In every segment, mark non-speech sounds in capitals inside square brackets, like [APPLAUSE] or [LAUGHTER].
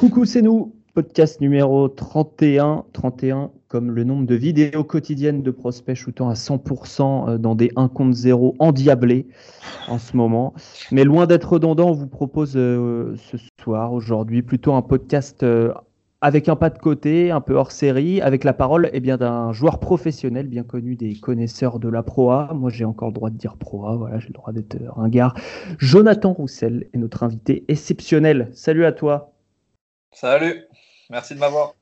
Coucou, c'est nous, podcast numéro 31. 31 comme le nombre de vidéos quotidiennes de prospects shootant à 100% euh, dans des 1 contre 0 endiablés en ce moment. Mais loin d'être redondant, on vous propose euh, ce soir, aujourd'hui, plutôt un podcast euh, avec un pas de côté, un peu hors série, avec la parole eh d'un joueur professionnel bien connu des connaisseurs de la proa. Moi, j'ai encore le droit de dire proa, voilà, j'ai le droit d'être ringard. Jonathan Roussel est notre invité exceptionnel. Salut à toi. Salut, merci de m'avoir.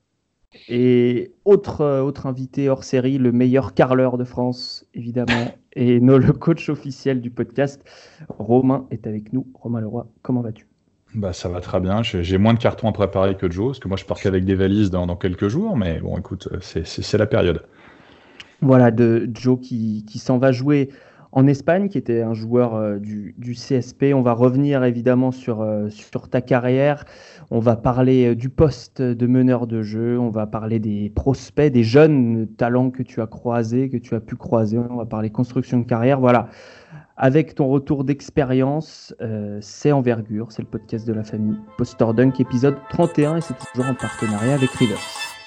Et autre, euh, autre invité hors série, le meilleur carleur de France, évidemment, [LAUGHS] et no, le coach officiel du podcast, Romain est avec nous. Romain Leroy, comment vas-tu? Bah, ça va très bien. J'ai moins de cartons à préparer que Joe, parce que moi je pars qu'avec des valises dans, dans, quelques jours, mais bon, écoute, c'est la période. Voilà, de Joe qui, qui s'en va jouer en Espagne, qui était un joueur euh, du, CSP. On va revenir évidemment sur, euh, sur ta carrière. On va parler euh, du poste de meneur de jeu. On va parler des prospects, des jeunes talents que tu as croisés, que tu as pu croiser. On va parler construction de carrière. Voilà. Avec ton retour d'expérience, c'est Envergure, c'est le podcast de la famille Poster Dunk, épisode 31, et c'est toujours en partenariat avec Rivers.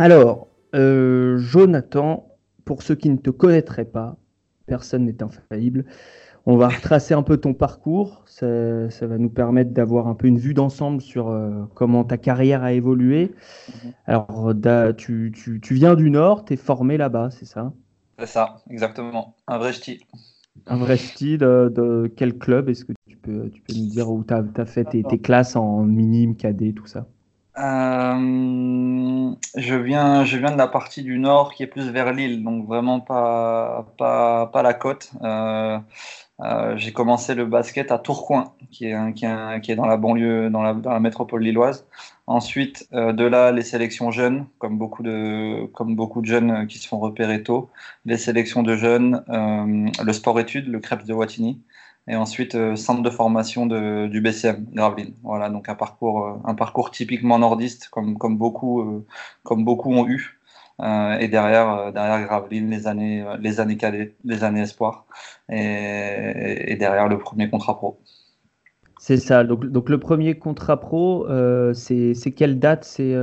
Alors, euh, Jonathan, pour ceux qui ne te connaîtraient pas, personne n'est infaillible. On va retracer un peu ton parcours. Ça, va nous permettre d'avoir un peu une vue d'ensemble sur euh, comment ta carrière a évolué. Mhm. Alors, tu, viens du Nord, tu es formé là-bas, c'est ça? C'est ça, exactement. Un vrai style. Un vrai style euh, de quel club? Est-ce que tu peux, tu peux nous dire où tu as, fait tes, tes, classes en minime, cadet, tout ça? Euh, je, viens, je viens de la partie du nord qui est plus vers l'île, donc vraiment pas, pas, pas la côte. Euh, euh, j'ai commencé le basket à Tourcoing, qui est, qui qui est dans la banlieue, dans la, dans la métropole lilloise. Ensuite, de là, les sélections jeunes, comme beaucoup de, comme beaucoup de jeunes qui se font repérer tôt. Les sélections de jeunes, le sport-études, le Crêpes de Wattignies et ensuite euh, centre de formation de, du BCM Gravelines. Voilà, donc un parcours, euh, un parcours typiquement nordiste, comme, comme, beaucoup, euh, comme beaucoup ont eu. et derrière, derrière Gravelines, les années, les années cadets, les années espoirs, et, et derrière le premier contrat pro. C'est ça. Donc, donc, le premier contrat pro, c'est quelle date? C'est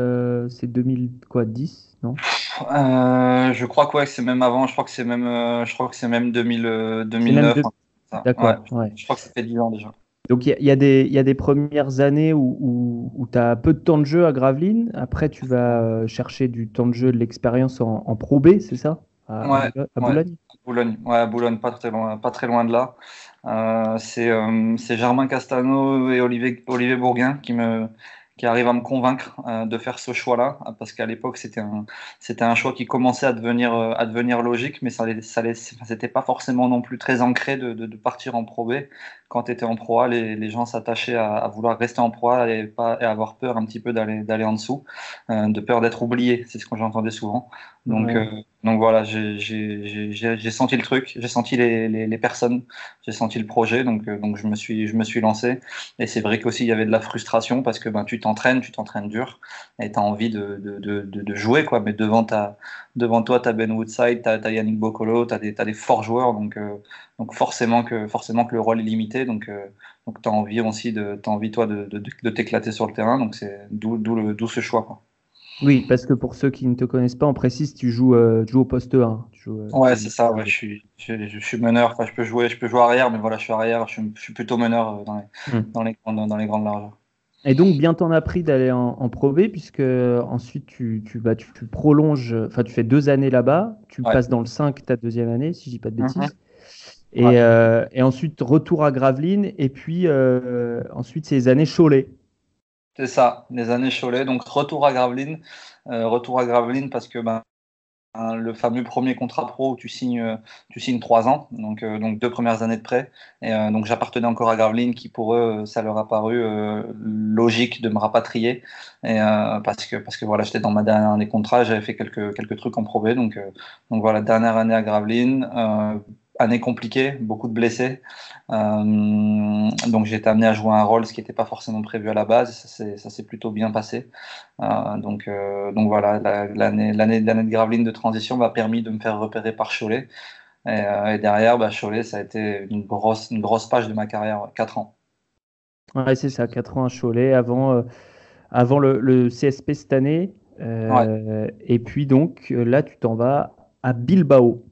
2010 non? Je crois que c'est même avant. Je crois que c'est même, je crois que c'est même 2000, 2009. D'accord. Je crois que ça fait 10 ans déjà. Donc il y, y, a des premières années où, où, où tu as peu de temps de jeu à Gravelines. Après, tu vas euh, chercher du temps de jeu, de l'expérience en, en, Pro B, c'est ça? À, ouais, à Boulogne? Boulogne, ouais, à Boulogne, pas très loin, pas très loin de là. Euh, c'est euh, Germain Castano et Olivier, Olivier Bourguin qui me, qui arrive à me convaincre euh, de faire ce choix-là, parce qu'à l'époque c'était un, c'était un choix qui commençait à devenir, euh, à devenir logique, mais ça, ça c'était pas forcément non plus très ancré de, de, partir en Pro. Quand tu étais en Pro A, les, les gens s'attachaient à, vouloir rester en Pro A et, pas, et avoir peur un petit peu d'aller, d'aller en dessous, euh, de peur d'être oublié, c'est ce que j'entendais souvent. Donc, donc voilà, j'ai senti le truc, j'ai senti les, les, les personnes, j'ai senti le projet, donc, donc je, me suis, je me suis lancé. Et c'est vrai qu'aussi il y avait de la frustration parce que ben, tu t'entraînes, tu t'entraînes dur et tu as envie de, de, de, de, jouer, quoi. mais devant, ta, devant toi, tu as Ben Woodside, tu as, Yannick Bocolo, tu as, as, des forts joueurs, donc, euh, donc forcément, que, forcément que le rôle est limité, donc, euh, donc tu as envie aussi de, as envie, toi, de, t'éclater sur le terrain, donc c'est d'où ce choix. Quoi. Oui, parce que pour ceux qui ne te connaissent pas, en précise, tu joues, euh, tu joues au poste 1. Tu euh, ouais, c'est ça. Ouais, je, suis, je, suis meneur. Enfin, je peux jouer, je peux jouer arrière, mais voilà, je suis arrière. Je suis, je suis plutôt meneur dans les, dans, les, dans, les, grandes largeurs. Et donc, bien t'en as pris d'aller en, en, Pro B, puisque ensuite tu, tu, vas, tu, prolonges, enfin, tu fais deux années là-bas, tu passes dans le 5 ta deuxième année, si je dis pas de bêtises. Mhm. Et, euh, et, ensuite, retour à Gravelines, et puis ensuite, ces années Cholet. C'est ça, les années Cholet. Donc retour à Gravelines, euh, retour à Gravelines parce que ben, le fameux premier contrat pro où tu signes, euh, tu signes trois ans, donc, euh, donc deux premières années de prêt. Et donc j'appartenais encore à Gravelines qui pour eux, ça leur a paru logique de me rapatrier. Et, parce que, parce que voilà, j'étais dans ma dernière année de contrat, j'avais fait quelques, quelques trucs en Pro B. Donc, donc voilà, dernière année à Gravelines année compliquée, beaucoup de blessés. Euh, donc j'ai été amené à jouer un rôle, ce qui n'était pas forcément prévu à la base. Ça s'est plutôt bien passé. Euh, donc, euh, donc voilà, l'année de Graveline de transition m'a permis de me faire repérer par Cholet. Et, derrière, bah, Cholet, ça a été une grosse, une grosse page de ma carrière, 4 ans. Ouais, c'est ça, 4 ans à Cholet avant, avant le, CSP cette année. Et puis donc là, tu t'en vas à Bilbao.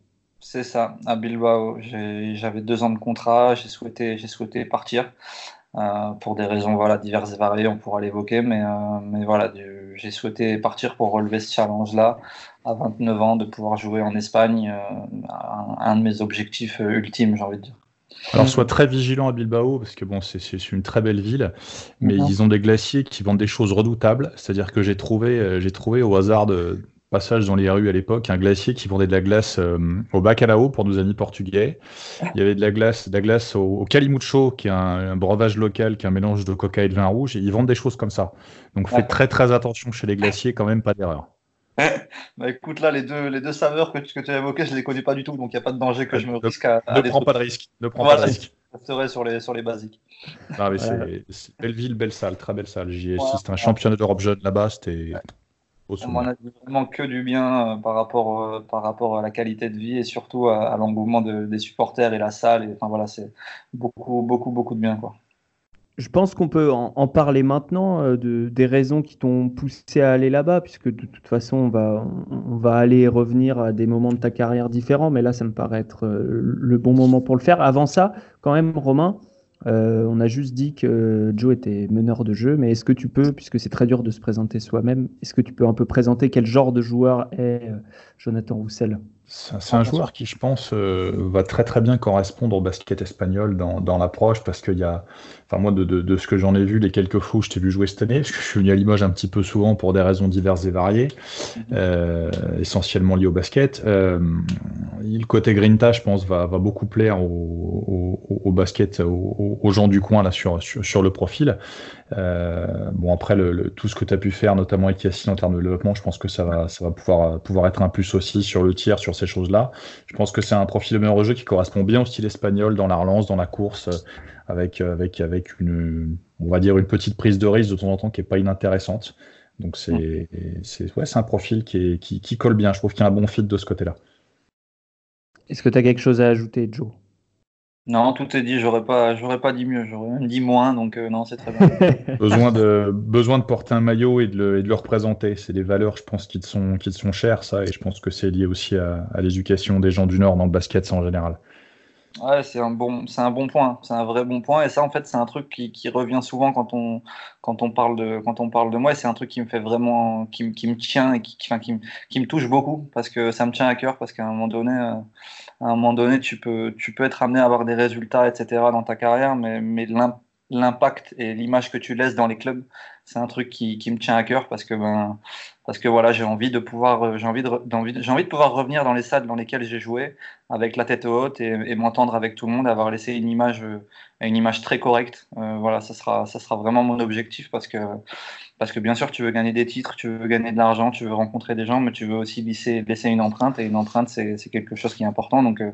C'est ça, à Bilbao. J'avais deux ans de contrat, j'ai souhaité, souhaité partir euh, pour des raisons voilà, diverses et variées, on pourra l'évoquer, mais, euh, mais voilà, j'ai souhaité partir pour relever ce challenge-là à 29 ans, de pouvoir jouer en Espagne, euh, un, de mes objectifs ultimes, j'ai envie de dire. Alors, sois très vigilant à Bilbao, parce que bon, c'est une très belle ville, mais ils ont des glaciers qui vendent des choses redoutables. C'est-à-dire que j'ai trouvé, j'ai trouvé au hasard de, passage dans les rues à l'époque, un glacier qui vendait de la glace euh, au bacalao pour nos amis portugais. Il y avait de la glace, de la glace au, calimucho, qui est un, breuvage local, qui est un mélange de coca et de vin rouge. Et ils vendent des choses comme ça. Donc faites très très attention chez les glaciers, quand même, pas d'erreur. [LAUGHS] bah écoute, là, les deux, les deux saveurs que, que tu as évoquées, je ne les connais pas du tout, donc il n'y a pas de danger que je me risque à. ne prends pas de risque. Ne prends pas de risque. Ça serait sur les, sur les basiques. c'est belle ville, belle salle, très belle salle. J'y ai assisté un championnat d'Europe jeune là-bas, c'était on a vraiment que du bien euh, par, rapport, euh, par rapport à la qualité de vie et surtout à, l'engouement des supporters et la salle. Et, enfin voilà, c'est beaucoup, beaucoup, beaucoup de bien. Quoi. Je pense qu'on peut en, parler maintenant euh, de, des raisons qui t'ont poussé à aller là-bas, puisque de toute façon, on va, on va aller et revenir à des moments de ta carrière différents, mais là, ça me paraît être le bon moment pour le faire. Avant ça, quand même, Romain, euh, on a juste dit que Joe était meneur de jeu, mais est-ce que tu peux, puisque c'est très dur de se présenter soi-même, est-ce que tu peux un peu présenter quel genre de joueur est euh, Jonathan Roussel? C'est un joueur qui, je pense, euh, va très très bien correspondre au basket espagnol dans, l'approche parce qu'il y a, enfin moi de, ce que j'en ai vu les quelques fois où je t'ai vu jouer cette année, parce que je suis venu à Limoges un petit peu souvent pour des raisons diverses et variées, mhm. euh, essentiellement liées au basket. Euh, le côté Grinta, je pense, va, beaucoup plaire au, basket, aux, gens du coin là sur, sur, le profil. bon après le, tout ce que tu as pu faire, notamment avec Yassine en termes de développement, je pense que ça va, ça va pouvoir, pouvoir être un plus aussi sur le tir, sur ces choses-là. Je pense que c'est un profil de meilleur jeu qui correspond bien au style espagnol dans la relance, dans la course, euh, avec, avec, avec une, on va dire, une petite prise de risque de temps en temps qui est pas inintéressante. Donc c'est c'est ouais, un profil qui, qui, qui colle bien. Je trouve qu'il y a un bon fit de ce côté-là. Est-ce que tu as quelque chose à ajouter, Joe? Non, tout est dit. J'aurais pas, j'aurais pas dit mieux. J'aurais même dit moins. Donc euh, non, c'est très bien. [LAUGHS] besoin de, besoin de porter un maillot et de le, et de le représenter. C'est des valeurs, je pense, qui te sont, qui te sont chères, ça. Et je pense que c'est lié aussi à, à l'éducation des gens du Nord dans le basket, en général. Ouais, c'est un bon, c'est un bon point. C'est un vrai bon point. Et ça, en fait, c'est un truc qui, revient souvent quand on, quand on parle de, quand on parle de moi. C'est un truc qui me fait vraiment, qui, qui me tient et qui, qui, me, qui me touche beaucoup parce que ça me tient à cœur parce qu'à un moment donné. Euh, à un moment donné, tu peux, tu peux être amené à avoir des résultats, etc. dans ta carrière, mais, mais l'impact et l'image que tu laisses dans les clubs, c'est un truc qui, qui, me tient à cœur parce que ben parce que voilà j'ai envie de pouvoir euh, j'ai envie de j'ai envie de pouvoir revenir dans les salles dans lesquelles j'ai joué avec la tête haute et, m'entendre avec tout le monde avoir laissé une image euh, une image très correcte euh, voilà ça sera ça sera vraiment mon objectif parce que parce que bien sûr, tu veux gagner des titres, tu veux gagner de l'argent, tu veux rencontrer des gens, mais tu veux aussi laisser, laisser une empreinte. Et une empreinte, c'est quelque chose qui est important. Donc, euh,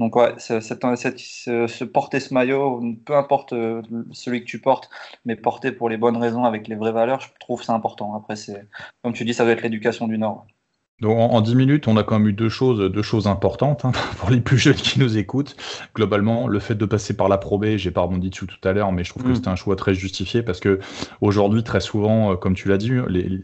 donc ouais, cette, cette, ce, porter ce maillot, peu importe euh, celui que tu portes, mais porter pour les bonnes raisons, avec les vraies valeurs, je trouve c'est important. Après, c'est comme tu dis, ça doit être l'éducation du Nord. Donc en, 10 minutes, on a quand même eu deux choses, deux choses importantes hein, [LAUGHS] pour les plus jeunes qui nous écoutent. Globalement, le fait de passer par la Pro B, j'ai pas rebondi dessus tout à l'heure, mais je trouve que mm. c'était un choix très justifié parce que aujourd'hui, très souvent, euh, comme tu l'as dit, les,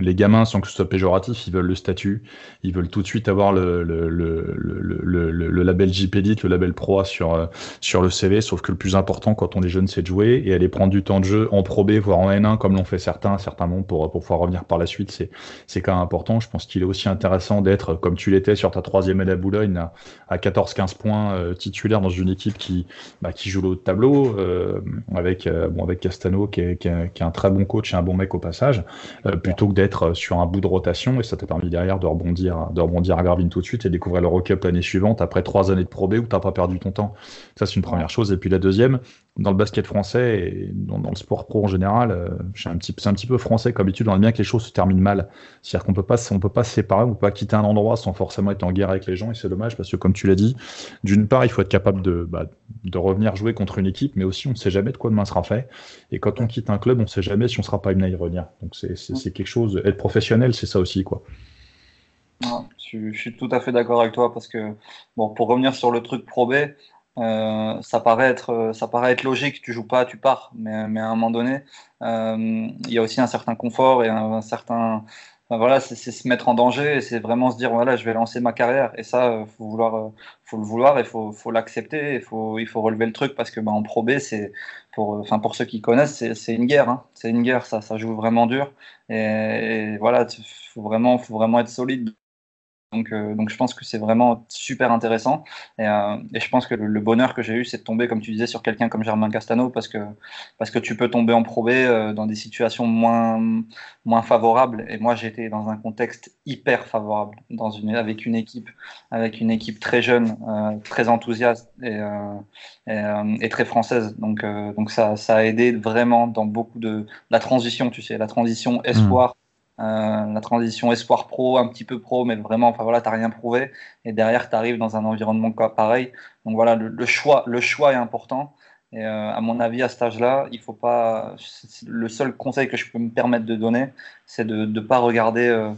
les gamins, sans que ce soit péjoratif, ils veulent le statut, ils veulent tout de suite avoir le, le, le, le, le label JPDit, le label Pro sur, euh, sur le CV, sauf que le plus important quand on est jeune, c'est de jouer et aller prendre du temps de jeu en Pro B, voire en N1, comme l'ont fait certains, certains noms pour, pour pouvoir revenir par la suite, c'est, c'est quand même important. Je pense qu'il est aussi intéressant d'être, comme tu l'étais sur ta troisième année à Boulogne, à, 14-15 points euh, titulaire dans une équipe qui, bah, qui joue le tableau, euh, avec, bon, avec Castano, qui est, qui, est, un très bon coach et un bon mec au passage, plutôt que d'être sur un bout de rotation et ça t'a permis derrière de rebondir, de rebondir à Garvin tout de suite et découvrir le Rock Up l'année suivante après trois années de Pro B où t'as pas perdu ton temps. Ça, c'est une première chose. Et puis la deuxième, dans le basket français et dans, le sport pro en général, euh, c'est un, petit, peu français comme d'habitude, on aime bien que les choses se terminent mal. C'est-à-dire qu'on peut pas, on peut pas se séparer, on peut pas quitter un endroit sans forcément être en guerre avec les gens et c'est dommage parce que comme tu l'as dit, d'une part, il faut être capable de, bah, revenir jouer contre une équipe, mais aussi on ne sait jamais de quoi demain sera fait. Et quand on quitte un club, on ne sait jamais si on sera pas amené à y revenir. Donc c'est quelque chose, être professionnel, c'est ça aussi, quoi. je, suis tout à fait d'accord avec toi parce que, bon, pour revenir sur le truc Pro B, euh, ça, paraît être, euh, ça paraît être logique, tu joues pas, tu pars, mais, mais à un moment donné, euh, il y a aussi un certain confort et un, certain. voilà, c'est se mettre en danger et c'est vraiment se dire voilà, je vais lancer ma carrière. Et ça, faut vouloir, faut le vouloir et faut, faut l'accepter. Il faut, il faut relever le truc parce que bah, en Pro B, c'est pour, enfin pour ceux qui connaissent, c'est une guerre. Hein. C'est une guerre, ça, ça joue vraiment dur. Et, et voilà, faut vraiment, faut vraiment être solide donc, euh, donc je pense que c'est vraiment super intéressant. Et, euh, et je pense que le, bonheur que j'ai eu, c'est de tomber, comme tu disais, sur quelqu'un comme Germain Castano, parce que, parce que tu peux tomber en probé euh, dans des situations moins, moins favorables. Et moi, j'étais dans un contexte hyper favorable, dans une, avec, une équipe, avec une équipe très jeune, très enthousiaste et, et, et, très française. Donc, donc ça, ça a aidé vraiment dans beaucoup de la transition, tu sais, la transition espoir. Euh, la transition espoir pro, un petit peu pro, mais vraiment, enfin voilà, t'as rien prouvé. Et derrière, tu arrives dans un environnement pareil. Donc voilà, le, choix, le choix est important. Et euh, à mon avis, à cet âge-là, il faut pas. Le seul conseil que je peux me permettre de donner, c'est de ne pas regarder. Euh,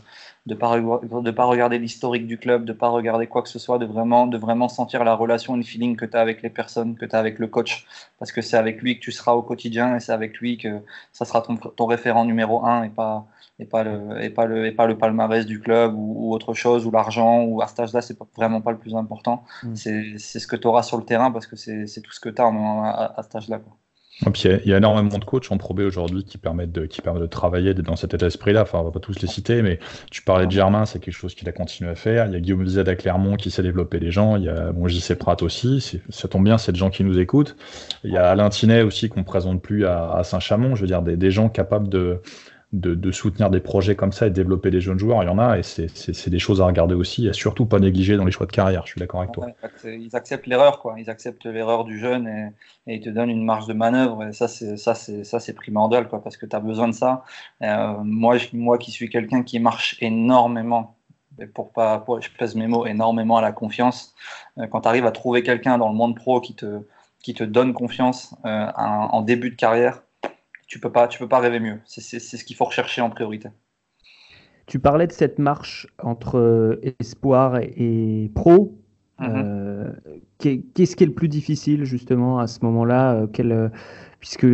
de pas de pas regarder l'historique du club, de pas regarder quoi que ce soit, de vraiment de vraiment sentir la relation, le feeling que tu as avec les personnes, que tu as avec le coach, parce que c'est avec lui que tu seras au quotidien et c'est avec lui que ça sera ton, ton référent numéro un et pas et pas le, et pas le, et pas le palmarès du club ou, autre chose, ou l'argent, ou à cet âge-là, c'est vraiment pas le plus important. Mm. C'est ce que tu auras sur le terrain parce que c'est tout ce que tu as à, à, cet âge-là. il y a énormément de coachs en Pro aujourd'hui qui permettent de, qui permettent de travailler dans cet état d'esprit-là. Enfin, on va pas tous les citer, mais tu parlais de Germain, c'est quelque chose qu'il a continué à faire. Il y a Guillaume Zed à Clermont qui sait développer les gens. Il y a bon, JC Pratt aussi. Ça tombe bien, c'est des gens qui nous écoutent. Il y a Alain Tinet aussi qu'on présente plus à, à Saint-Chamond. Je veux dire, des, des gens capables de, de, soutenir des projets comme ça et de développer des jeunes joueurs, il y en a et c'est des choses à regarder aussi et surtout pas négliger dans les choix de carrière. Je suis d'accord avec toi. ils acceptent l'erreur, quoi. Ils acceptent l'erreur du jeune et, ils te donnent une marge de manœuvre et ça c'est primordial, quoi, parce que tu as besoin de ça. Euh, moi, moi qui suis quelqu'un qui marche énormément et pour pas, pour, je pèse mes mots, énormément à la confiance. Euh, quand tu arrives à trouver quelqu'un dans le monde pro qui te, qui te donne confiance euh, en début de carrière, tu peux pas, tu peux pas rêver mieux. C'est ce qu'il faut rechercher en priorité. Tu parlais de cette marche entre euh, espoir et, pro. Mhm. Euh, qu'est-ce qui est le plus difficile justement à ce moment-là euh, Puisque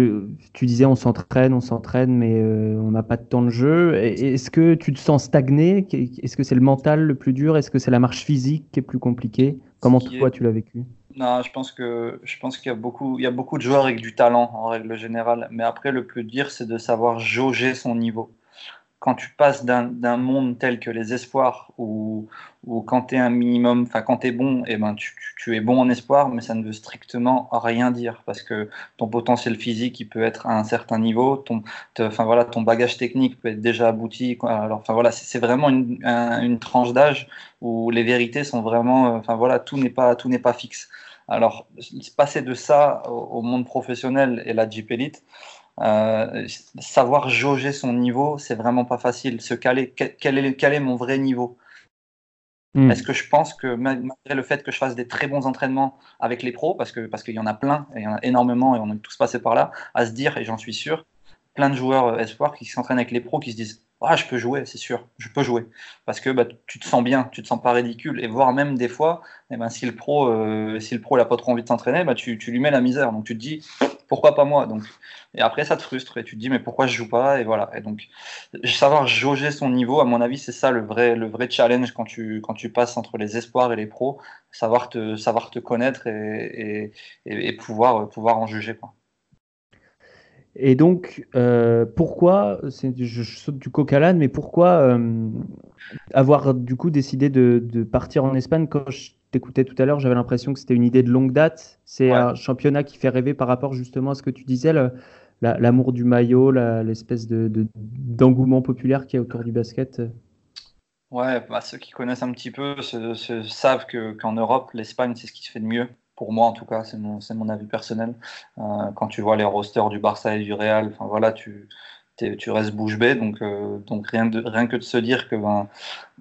tu disais on s'entraîne, on s'entraîne, mais on n'a pas de temps de jeu. Est-ce que tu te sens stagné? Est-ce que c'est le mental le plus dur? Est-ce que c'est la marche physique qui est plus compliquée? Comment toi tu l'as vécu? Non, je pense que je pense qu'il y a beaucoup il y a beaucoup de joueurs avec du talent en règle générale, mais après le plus dur c'est de savoir jauger son niveau. Quand tu passes d'un monde tel que les espoirs ou ou quand tu es un minimum, enfin quand tu bon, et eh ben tu, tu, es bon en espoir, mais ça ne veut strictement rien dire parce que ton potentiel physique il peut être à un certain niveau, ton enfin voilà ton bagage technique peut être déjà abouti. Alors enfin voilà c'est vraiment une, une tranche d'âge où les vérités sont vraiment, enfin voilà tout n'est pas tout pas fixe. Alors, passer de ça au, monde professionnel et la Jeep Elite, euh, savoir jauger son niveau, c'est vraiment pas facile. Se caler, quel est, quel est mon vrai niveau? Hmm. Est-ce que je pense que malgré le fait que je fasse des très bons entraînements avec les pros, parce que parce qu'il y en a plein, et il y en a énormément, et on est tous passés par là, à se dire, et j'en suis sûr, plein de joueurs euh, espoirs qui s'entraînent avec les pros, qui se disent ah, je peux jouer, c'est sûr, je peux jouer. Parce que bah, tu te sens bien, tu te sens pas ridicule. Et voire même des fois, eh ben, si le pro euh, si le pro n'a pas trop envie de s'entraîner, bah, tu, tu, lui mets la misère. Donc tu te dis, pourquoi pas moi? Donc, Et après, ça te frustre et tu te dis, mais pourquoi je joue pas? Et voilà. Et donc, savoir jauger son niveau, à mon avis, c'est ça le vrai, le vrai challenge quand tu, quand tu passes entre les espoirs et les pros, savoir te, savoir te connaître et, et, et pouvoir, pouvoir en juger. Quoi. Et donc, euh, pourquoi, je, saute du coq à l'âne, mais pourquoi euh, avoir du coup décidé de, de, partir en Espagne? Quand je t'écoutais tout à l'heure, j'avais l'impression que c'était une idée de longue date. C'est un championnat qui fait rêver par rapport justement à ce que tu disais, l'amour du maillot, l'espèce d'engouement populaire qui est autour du basket. Ouais, bah, ceux qui connaissent un petit peu savent qu'en Europe, l'Espagne, c'est ce qui se fait de mieux pour moi en tout cas, c'est mon, mon, avis personnel. quand tu vois les rosters du Barça et du Real, enfin voilà, tu, tu restes bouche bée. Donc, euh, donc rien, de, rien que de se dire que ben,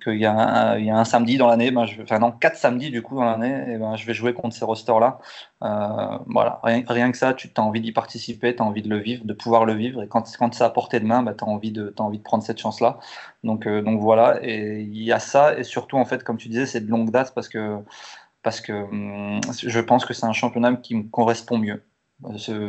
qu'il y, y, a un samedi dans l'année, ben, enfin non, quatre samedis du coup dans l'année, et ben, je vais jouer contre ces rosters-là. Euh, voilà, rien, que ça, tu as envie d'y participer, tu as envie de le vivre, de pouvoir le vivre. Et quand, quand c'est à portée de main, ben, tu as, envie de, prendre cette chance-là. Donc, euh, donc voilà, et il y a ça. Et surtout, en fait, comme tu disais, c'est de longue date parce que, parce que hum, je pense que c'est un championnat qui me correspond mieux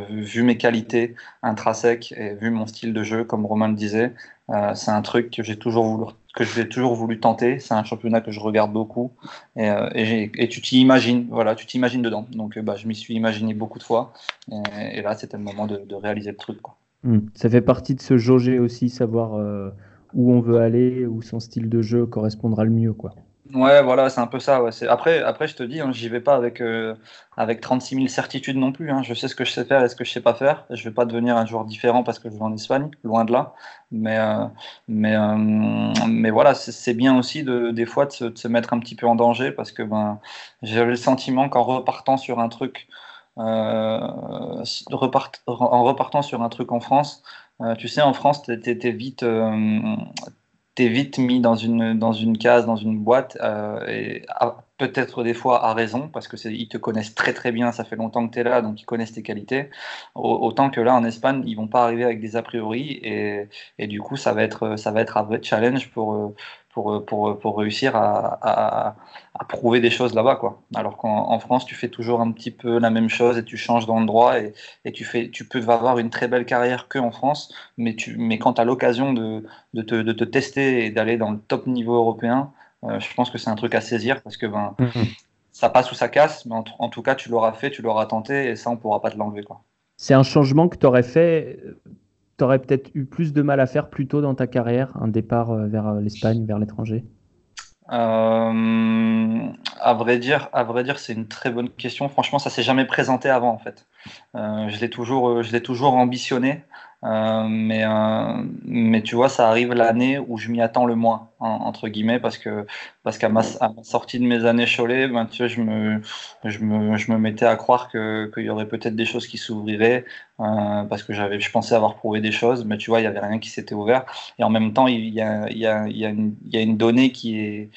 vu mes qualités intrinsèques et vu mon style de jeu, comme Romain le disait, euh, c'est un truc que j'ai toujours voulu, que j'ai toujours voulu tenter. C'est un championnat que je regarde beaucoup et, euh, tu t'y imagines, voilà, tu t'imagines dedans. Donc, bah, je m'y suis imaginé beaucoup de fois et, là, c'était le moment de, réaliser le truc. Hmm. Ça fait partie de ce jauger aussi, savoir euh, où on veut aller, où son style de jeu correspondra le mieux, quoi. Ouais, voilà, c'est un peu ça. Ouais. Après, après, je te dis, hein, j'y vais pas avec, euh, avec 36 000 certitudes non plus. Hein. Je sais ce que je sais faire et ce que je sais pas faire. Je vais pas devenir un joueur différent parce que je vais en Espagne, loin de là. Mais, euh, mais, euh, mais voilà, c'est bien aussi de, des fois de se, de se, mettre un petit peu en danger parce que ben, j'avais le sentiment qu'en repartant sur un truc, repart, en repartant sur un truc en France, tu sais, en France, tu étais vite t'es vite mis dans une, dans une case, dans une boîte, euh, et peut-être des fois à raison, parce que ils te connaissent très très bien, ça fait longtemps que tu es là, donc ils connaissent tes qualités. Autant que là en Espagne, ils vont pas arriver avec des a priori, et, du coup ça va être ça va être un vrai challenge pour pour, pour, pour réussir à, à, prouver des choses là-bas. Alors qu'en France, tu fais toujours un petit peu la même chose et tu changes d'endroit et, et tu, fais, tu peux avoir une très belle carrière que en France, mais, tu, mais quand tu as l'occasion de, de, te, tester et d'aller dans le top niveau européen, je pense que c'est un truc à saisir parce que ben, mhm. ça passe ou ça casse, mais en, en tout cas, tu l'auras fait, tu l'auras tenté et ça, on pourra pas te l'enlever. C'est un changement que tu aurais fait tu aurais peut-être eu plus de mal à faire plus tôt dans ta carrière, un départ euh, vers euh, l'Espagne, vers l'étranger? Euh, à vrai dire, à vrai dire, c'est une très bonne question. Franchement, ça s'est jamais présenté avant en fait. je l'ai toujours, je l'ai toujours ambitionné. Euh, mais, euh, mais tu vois, ça arrive l'année où je m'y attends le moins, entre guillemets, parce que parce qu'à ma, sortie de mes années Cholet, ben, tu vois, je, me, je, me, je me mettais à croire qu'il y aurait peut-être des choses qui s'ouvriraient, euh, parce que je pensais avoir prouvé des choses, mais tu vois, il n'y avait rien qui s'était ouvert. Et en même temps, il y a, y a, y a, une, donnée qui est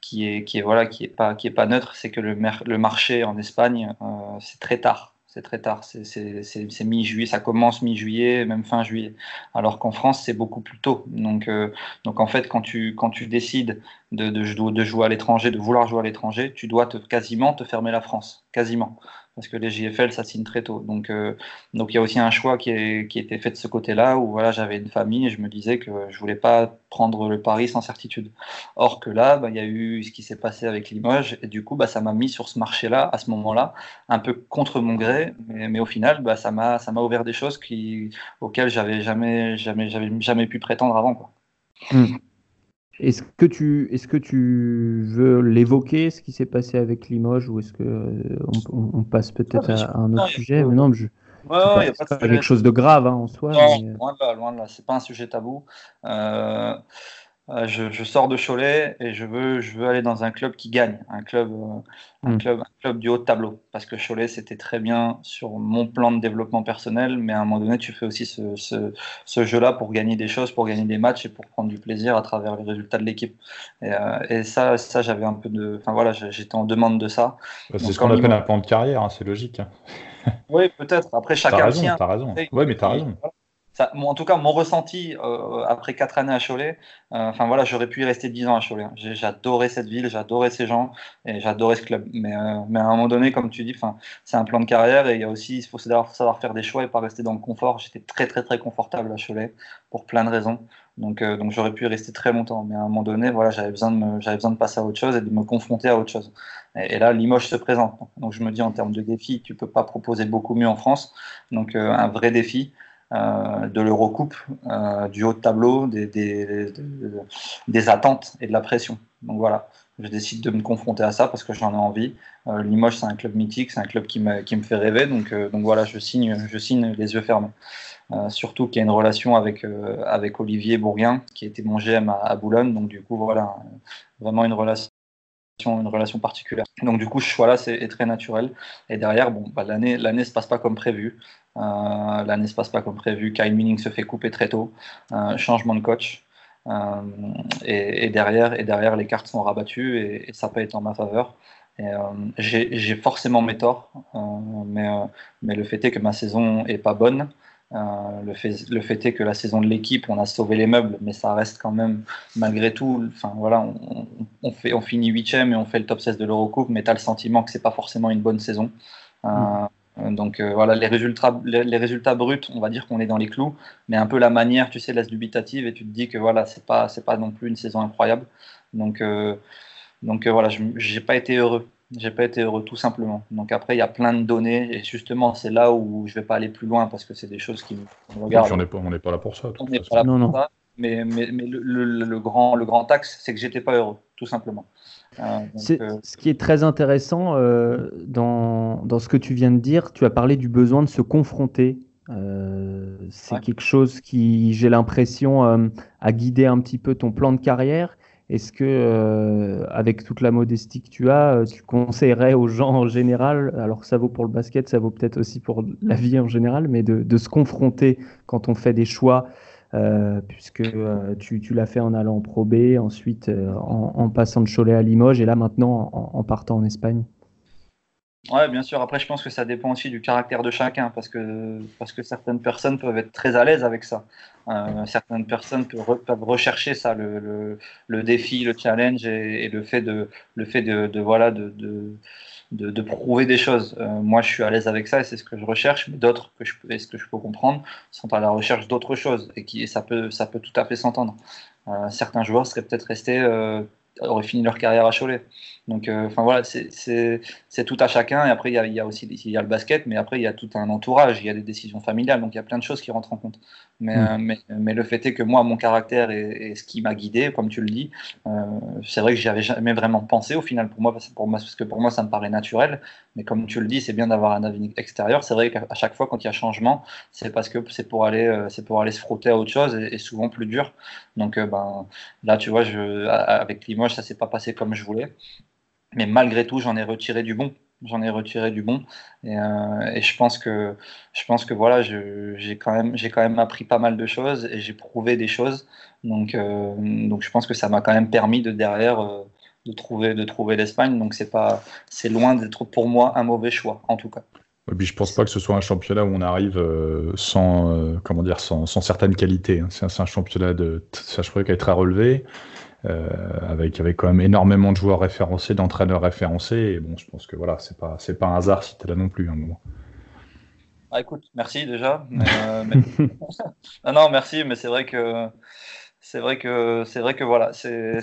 qui est, qui est voilà qui est pas qui est pas neutre c'est que le, le marché en Espagne c'est très tard c'est très tard, c'est mi-juillet, ça commence mi-juillet, même fin juillet. Alors qu'en France, c'est beaucoup plus tôt. Donc, euh, donc en fait, quand tu, décides de, de, jouer à l'étranger, de vouloir jouer à l'étranger, tu dois quasiment te fermer la France, quasiment parce que les JFL, ça signe très tôt. Donc, euh, donc il y a aussi un choix qui, est, qui était fait de ce côté-là, où voilà, j'avais une famille et je me disais que je voulais pas prendre le pari sans certitude. Or que là, bah, il y a eu ce qui s'est passé avec Limoges, et du coup, bah, ça m'a mis sur ce marché-là, à ce moment-là, un peu contre mon gré, mais, au final, bah, ça m'a ouvert des choses qui, auxquelles j'avais jamais, jamais, jamais pu prétendre avant. Quoi. Hmm. Est-ce que tu est-ce que tu veux l'évoquer ce qui s'est passé avec Limoges ou est-ce que euh, on, passe peut-être à, un autre sujet? Mais non, je, ouais, pas, quelque chose de grave hein, en soi. Non, mais... loin de là, loin de là. C'est pas un sujet tabou. Euh, euh, je, sors de Cholet et je veux, je veux aller dans un club qui gagne, un club, euh, un hmm. club, un club du haut de tableau. Parce que Cholet, c'était très bien sur mon plan de développement personnel, mais à un moment donné, tu fais aussi ce, ce, ce jeu-là pour gagner des choses, pour gagner des matchs et pour prendre du plaisir à travers les résultats de l'équipe. Et, euh, et, ça, ça j'avais un peu de. Enfin voilà, j'étais en demande de ça. Bah, c'est ce qu'on appelle un plan de carrière, hein, c'est logique. Hein. oui, peut-être. Après, chacun. T'as raison, t'as raison. Oui, mais t'as raison en tout cas, mon ressenti euh, après quatre années à Cholet, euh, enfin voilà, j'aurais pu y rester dix ans à Cholet. J'adorais cette ville, j'adorais ces gens et j'adorais ce club. Mais, euh, mais, à un moment donné, comme tu dis, c'est un plan de carrière et il y a aussi, il faut savoir, faire des choix et pas rester dans le confort. J'étais très très très confortable à Cholet pour plein de raisons. Donc, donc j'aurais pu y rester très longtemps. Mais à un moment donné, voilà, j'avais besoin, de j'avais besoin de passer à autre chose et de me confronter à autre chose. Et, là, Limoges se présente. Donc je me dis en termes de défi, tu peux pas proposer beaucoup mieux en France. Donc un vrai défi. Euh, de l'Eurocoupe, euh, du haut de tableau, des, attentes et de la pression. Donc voilà, je décide de me confronter à ça parce que j'en ai envie. Euh, Limoges, c'est un club mythique, c'est un club qui me, fait rêver. Donc, voilà, je signe, je signe les yeux fermés. surtout qu'il y a une relation avec, Olivier Bourguin, qui était mon GM à, Boulogne. Donc du coup, voilà, vraiment une relation particulière. Donc du coup, ce choix-là est très naturel. Et derrière, bon, bah, l'année l'année se passe pas comme prévu. Euh, l'année se passe pas comme prévu. Kyle Minning se fait couper très tôt. Euh, changement de coach. Euh, et, derrière, et derrière, les cartes sont rabattues et, ça peut être en ma faveur. J'ai forcément mes torts, mais, le fait est que ma saison est pas bonne. le, fait, est que la saison de l'équipe, on a sauvé les meubles, mais ça reste quand même, malgré tout, enfin voilà, on, fait, on finit huitième et on fait le top 16 de l'Eurocoupe, mais tu as le sentiment que c'est pas forcément une bonne saison. Mm. Euh, donc euh, voilà, les résultats, les, résultats bruts, on va dire qu'on est dans les clous, mais un peu la manière, tu sais, laisse dubitative et tu te dis que voilà, c'est pas, c'est pas non plus une saison incroyable. Donc, euh, donc voilà, j'ai pas été heureux. J'ai pas été heureux tout simplement. Donc après, il y a plein de données et justement, c'est là où je vais pas aller plus loin parce que c'est des choses qui me regardent. On n'est pas, on pas là pour ça. On n'est pas là pour ça. Mais, mais, mais le, le, grand, le grand axe, c'est que j'étais pas heureux, tout simplement. Euh, ce qui est très intéressant euh, dans, dans, ce que tu viens de dire, tu as parlé du besoin de se confronter. Euh, c'est quelque chose qui, j'ai l'impression, a guidé un petit peu ton plan de carrière. Est-ce que, avec toute la modestie que tu as, tu conseillerais aux gens en général, alors ça vaut pour le basket, ça vaut peut-être aussi pour la vie en général, mais de, de se confronter quand on fait des choix euh, puisque euh, tu, l'as fait en allant en Pro B, ensuite euh, en, passant de Cholet à Limoges et là maintenant en, partant en Espagne. Ouais, bien sûr. Après, je pense que ça dépend aussi du caractère de chacun, parce que, parce que certaines personnes peuvent être très à l'aise avec ça. certaines personnes peuvent, rechercher ça, le, défi, le challenge et, le fait de, le fait de, voilà, de, prouver des choses. Euh, moi, je suis à l'aise avec ça et c'est ce que je recherche, mais d'autres que je et ce que je peux comprendre sont à la recherche d'autres choses et qui ça peut ça peut tout à fait s'entendre. Euh, certains joueurs seraient peut-être restés euh, auraient fini leur carrière à Cholet. Donc, euh, enfin voilà, c'est tout à chacun. Et après, il y a, y a, aussi il y a le basket, mais après, il y a tout un entourage, il y a des décisions familiales. Donc, il y a plein de choses qui rentrent en compte. Mais, mm. euh, mais, mais, le fait est que moi, mon caractère et, ce qui m'a guidé, comme tu le dis, euh, c'est vrai que j'y avais jamais vraiment pensé au final pour moi, parce, pour moi, parce que pour moi, ça me paraît naturel. Mais comme tu le dis, c'est bien d'avoir un avis extérieur. C'est vrai qu'à chaque fois, quand il y a changement, c'est parce que c'est pour aller, c'est pour aller se frotter à autre chose et, souvent plus dur. Donc, ben, là, tu vois, je, avec Limoges, ça s'est pas passé comme je voulais. Mais malgré tout, j'en ai retiré du bon. J'en ai retiré du bon. Et, euh, je pense que, je pense que voilà, j'ai quand, même, quand même appris pas mal de choses et j'ai prouvé des choses. Donc, euh, donc je pense que ça m'a quand même permis de derrière euh, de trouver, de trouver l'Espagne. Donc c'est pas, c'est loin d'être pour moi un mauvais choix, en tout cas. Et puis je pense pas que ce soit un championnat où on arrive sans, comment dire, sans, sans certaines qualités. Hein. C'est un, championnat de, ça je crois qu'à être à relever. Euh, avec, avec quand même énormément de joueurs référencés, d'entraîneurs référencés. Et bon, je pense que voilà, c'est pas, c'est pas un hasard si tu es là non plus à un moment. Ah, écoute, merci déjà. Euh, [LAUGHS] [LAUGHS] non, non, merci, mais c'est vrai que c'est vrai que c'est vrai que voilà, c'est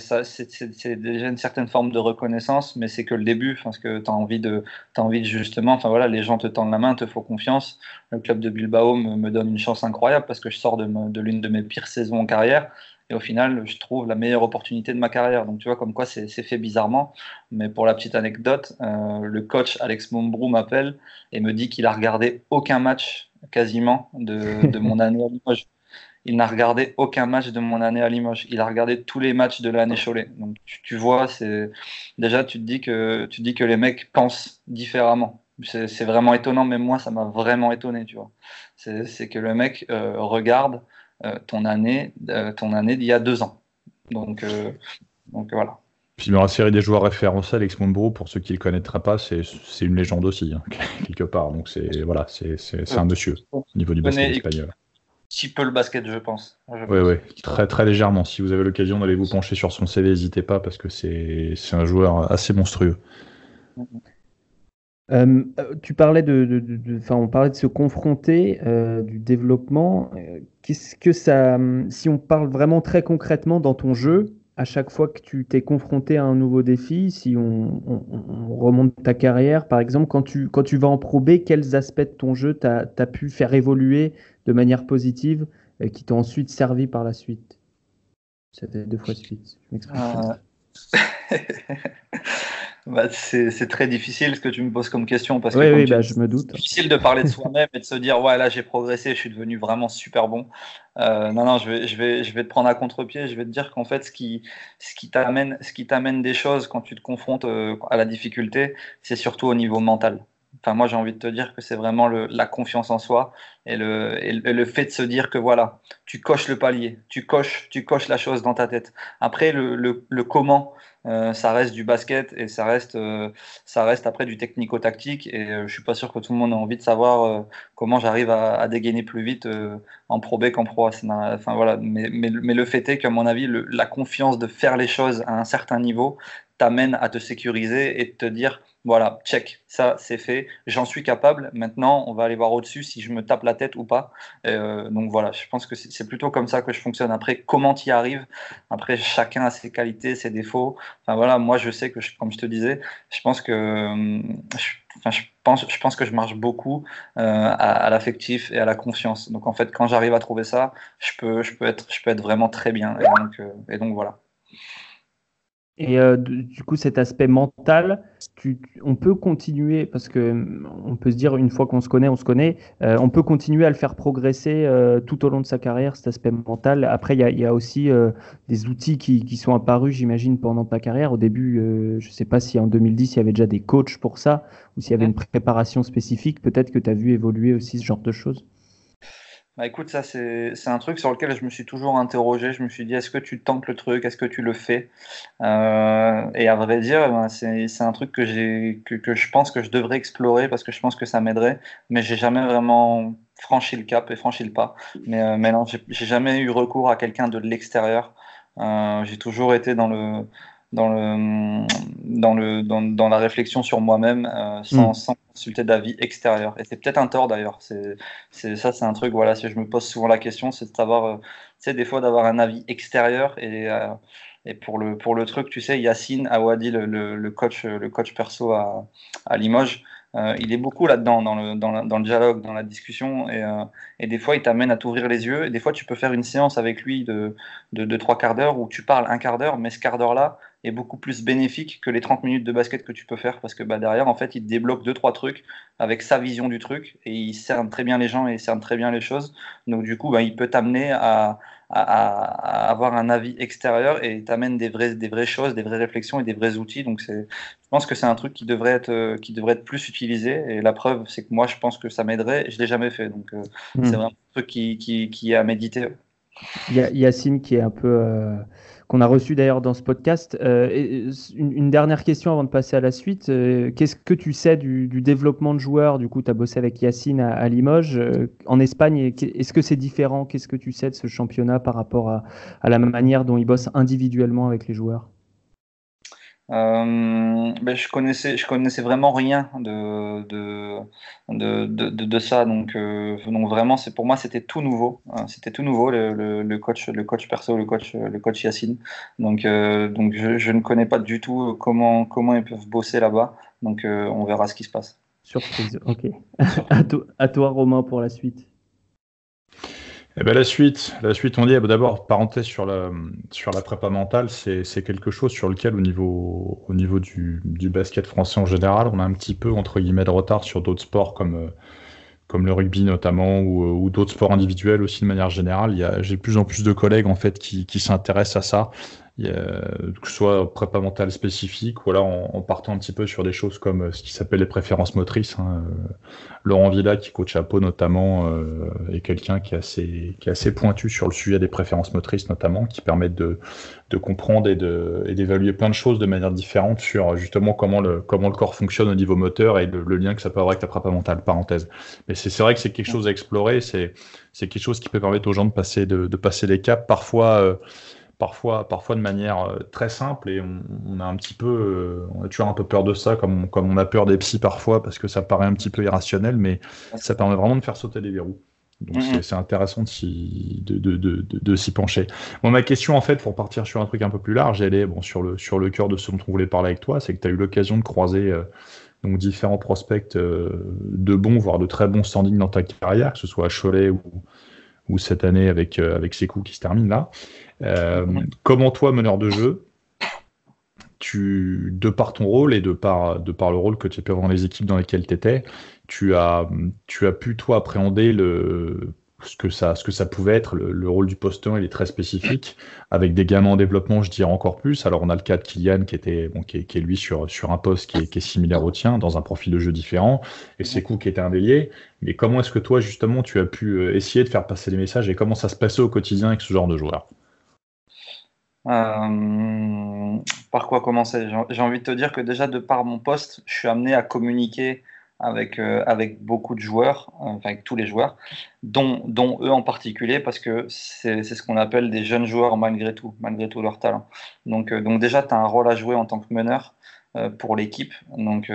déjà une certaine forme de reconnaissance, mais c'est que le début, parce que tu as envie de as envie de justement, enfin voilà, les gens te tendent la main, te font confiance. Le club de Bilbao me, me donne une chance incroyable parce que je sors de, de l'une de mes pires saisons en carrière et au final, je trouve la meilleure opportunité de ma carrière. Donc tu vois, comme quoi c'est fait bizarrement. Mais pour la petite anecdote, euh, le coach Alex Mombrou m'appelle et me dit qu'il a regardé aucun match quasiment de, mon [LAUGHS] année. Il n'a regardé aucun match de mon année à Limoges. Il a regardé tous les matchs de l'année Cholet. Donc tu, vois, c'est déjà tu te dis que tu te dis que les mecs pensent différemment. C'est vraiment étonnant, mais moi ça m'a vraiment étonné, tu vois. C'est que le mec euh, regarde euh, ton année, euh, ton année d'il y a deux ans. Donc, euh, donc voilà. Puis dans la série des joueurs référencés, Alex Monbro, pour ceux qui ne le connaîtraient pas, c'est une légende aussi, hein, [LAUGHS] quelque part. Donc c'est voilà, c'est un monsieur au niveau du basket espagnol. Si peu le basket, je pense. Oui, oui, très, très légèrement. Si vous avez l'occasion d'aller vous pencher sur son CV, n'hésitez pas parce que c'est un joueur assez monstrueux. Euh, euh, tu parlais de, enfin, on parlait de se confronter, euh, du développement. Qu'est-ce que ça, si on parle vraiment très concrètement dans ton jeu, à chaque fois que tu t'es confronté à un nouveau défi, si on, remonte ta carrière, par exemple, quand tu, quand tu vas en Pro quels aspects de ton jeu tu as, pu faire évoluer de manière positive et qui t'ont ensuite servi par la suite Ça fait deux fois de suite. Je [LAUGHS] bah, c'est très difficile ce que tu me poses comme question parce oui, que oui, bah, je me doute. C'est difficile de parler de soi-même et de se dire ouais là j'ai progressé, je suis devenu vraiment super bon. Euh, non non, je vais, je vais, je vais te prendre à contre-pied. Je vais te dire qu'en fait ce qui, ce qui t'amène, ce qui t'amène des choses quand tu te confrontes euh, à la difficulté, c'est surtout au niveau mental. Enfin, moi, j'ai envie de te dire que c'est vraiment la confiance en soi et le, le, fait de se dire que voilà, tu coches le palier, tu coches, tu coches la chose dans ta tête. Après, le, le comment, euh, ça reste du basket et ça reste, euh, ça reste après du technico-tactique. Et euh, je suis pas sûr que tout le monde a envie de savoir comment j'arrive à, à, dégainer plus vite en Pro B qu'en Pro A. Enfin, voilà. mais, mais, mais, le fait est qu'à mon avis, la confiance de faire les choses à un certain niveau t'amène à te sécuriser et te dire voilà, check, ça c'est fait, j'en suis capable. Maintenant, on va aller voir au-dessus si je me tape la tête ou pas. Euh, donc voilà, je pense que c'est plutôt comme ça que je fonctionne. Après, comment tu y arrives? Après, chacun a ses qualités, ses défauts. Enfin voilà, moi je sais que, comme je te disais, je pense que euh, je, pense, je pense que je marche beaucoup euh, à, l'affectif et à la confiance. Donc en fait, quand j'arrive à trouver ça, je peux, je peux être, je peux être vraiment très bien. Et donc, et donc voilà. Et euh, du coup, cet aspect mental, on peut continuer, parce que mm, on peut se dire, une fois qu'on se connaît, on se connaît, euh, on peut continuer à le faire progresser euh, tout au long de sa carrière, cet aspect mental. Après, il y, a, aussi des outils qui, sont apparus, j'imagine, pendant ta carrière. Au début, je ne sais pas si en 2010, il y avait déjà des coachs pour ça, ou s'il y avait une préparation spécifique. Peut-être que tu as vu évoluer aussi ce genre de choses. Bah écoute, ça c'est un truc sur lequel je me suis toujours interrogé. Je me suis dit, est-ce que tu tentes le truc? Est-ce que tu le fais? Euh, Et à vrai dire, ben, c'est un truc que, que, je pense que je devrais explorer parce que je pense que ça m'aiderait. Mais j'ai jamais vraiment franchi le cap et franchi le pas. Mais, euh, j'ai jamais eu recours à quelqu'un de l'extérieur. Euh, j'ai toujours été dans le, dans, le, dans, le, dans, dans la réflexion sur moi-même euh, sans, mm. sans, consulter d'avis extérieur. Et c'est peut-être un tort d'ailleurs. C'est, c'est, ça, c'est un truc, voilà, si je me pose souvent la question, c'est de savoir, euh, tu sais, des fois d'avoir un avis extérieur. Et, euh, et pour, le, pour le truc, tu sais, Yacine Awadi, le, le, le coach, le coach perso à, à Limoges, euh, il est beaucoup là-dedans, dans le, dans, dans le, dialogue, dans la discussion, et, euh, et des fois, il t'amène à t'ouvrir les yeux, et des fois, tu peux faire une séance avec lui de, de, de trois quarts d'heure où tu parles un quart d'heure, mais ce quart d'heure-là est beaucoup plus bénéfique que les 30 minutes de basket que tu peux faire, parce que bah, derrière, en fait, il te débloque deux, trois trucs avec sa vision du truc, et il cerne très bien les gens et il cerne très bien les choses. Donc, du coup, bah, il peut t'amener à, à, avoir un avis extérieur et t'amène des vraies, des vraies choses, des vraies réflexions et des vrais outils. Donc je pense que c'est un truc qui devrait être, euh, qui devrait être plus utilisé. Et la preuve, c'est que moi, je pense que ça m'aiderait. Je l'ai jamais fait, donc euh, hmm. c'est vraiment un truc qui, qui, qui est à méditer. Il y a Yacine qui est un peu euh, qu'on a reçu d'ailleurs dans ce podcast. Euh, une, dernière question avant de passer à la suite. Euh, qu'est-ce que tu sais du, développement de joueurs? Du coup, tu as bossé avec Yacine à, Limoges. Euh, en Espagne, est-ce que c'est différent? Qu'est-ce que tu sais de ce championnat par rapport à, à la manière dont il bosse individuellement avec les joueurs? Euh, ben, je connaissais je connaissais vraiment rien de de, de, de, de ça. Donc euh, donc vraiment c'est pour moi c'était tout nouveau. Hein, c'était tout nouveau le, le, coach le coach perso le coach le coach Yacine. Donc euh, donc je, je, ne connais pas du tout comment comment ils peuvent bosser là-bas. Donc euh, on verra ce qui se passe. Surprise ok. [LAUGHS] À, à toi Romain pour la suite eh ben la suite, la suite, on dit bah, d'abord parenthèse sur la sur la prépa mentale, c'est quelque chose sur lequel au niveau au niveau du, du, basket français en général, on a un petit peu entre guillemets de retard sur d'autres sports comme euh, comme le rugby notamment ou, ou d'autres sports individuels aussi de manière générale. J'ai plus en plus de collègues en fait qui qui s'intéressent à ça que ce soit prépa mentale spécifique ou en, partant un petit peu sur des choses comme euh, ce qui s'appelle les préférences motrices. Hein. Euh, Laurent Villa, qui coach à Pau notamment, euh, est quelqu'un qui, est assez, qui est assez pointu sur le sujet des préférences motrices notamment, qui permettent de, de comprendre et d'évaluer et plein de choses de manière différente sur justement comment le, comment le corps fonctionne au niveau moteur et le, lien que ça peut avoir avec la prépa mentale, parenthèse. Mais c'est vrai que c'est quelque chose à explorer, c'est quelque chose qui peut permettre aux gens de passer, de, de passer les caps. Parfois, euh, parfois, parfois de manière euh, très simple et on, a un petit peu, euh, on a toujours un peu peur de ça, comme on, comme on a peur des psys parfois parce que ça paraît un petit peu irrationnel, mais ça permet vraiment de faire sauter les verrous. Donc mm-hmm. c'est intéressant de s'y de, de, de, de pencher. Bon, ma question en fait, pour partir sur un truc un peu plus large, elle est bon, sur, le, sur le cœur de ce dont on voulait parler avec toi, c'est que tu as eu l'occasion de croiser euh, donc différents prospects de bons, voire de très bons standings dans ta carrière, que ce soit à Cholet ou, ou cette année avec, avec Sekou qui se termine là. Euh, comment toi, meneur de jeu, tu, de par ton rôle et de par, de par le rôle que tu as pu avoir dans les équipes dans lesquelles tu étais, tu as, tu as pu, toi, appréhender le, ce que ça, ce que ça pouvait être. Le, rôle du poste 1, il est très spécifique, avec des gamins en développement, je dirais encore plus. Alors, on a le cas de Kylian, qui, était, bon, qui, est, lui sur, sur un poste qui est, qui est, similaire au tien, dans un profil de jeu différent, et Sekou qui était un délié. Mais comment est-ce que toi, justement, tu as pu euh, essayer de faire passer les messages, et comment ça se passait au quotidien avec ce genre de joueur? Euh, par quoi commencer? J'ai envie de te dire que déjà de par mon poste, je suis amené à communiquer avec, euh, avec beaucoup de joueurs, enfin avec tous les joueurs, dont, dont eux en particulier, parce que c'est ce qu'on appelle des jeunes joueurs malgré tout, malgré tout leur talent. Donc, euh, donc déjà, tu as un rôle à jouer en tant que meneur pour l'équipe. Donc,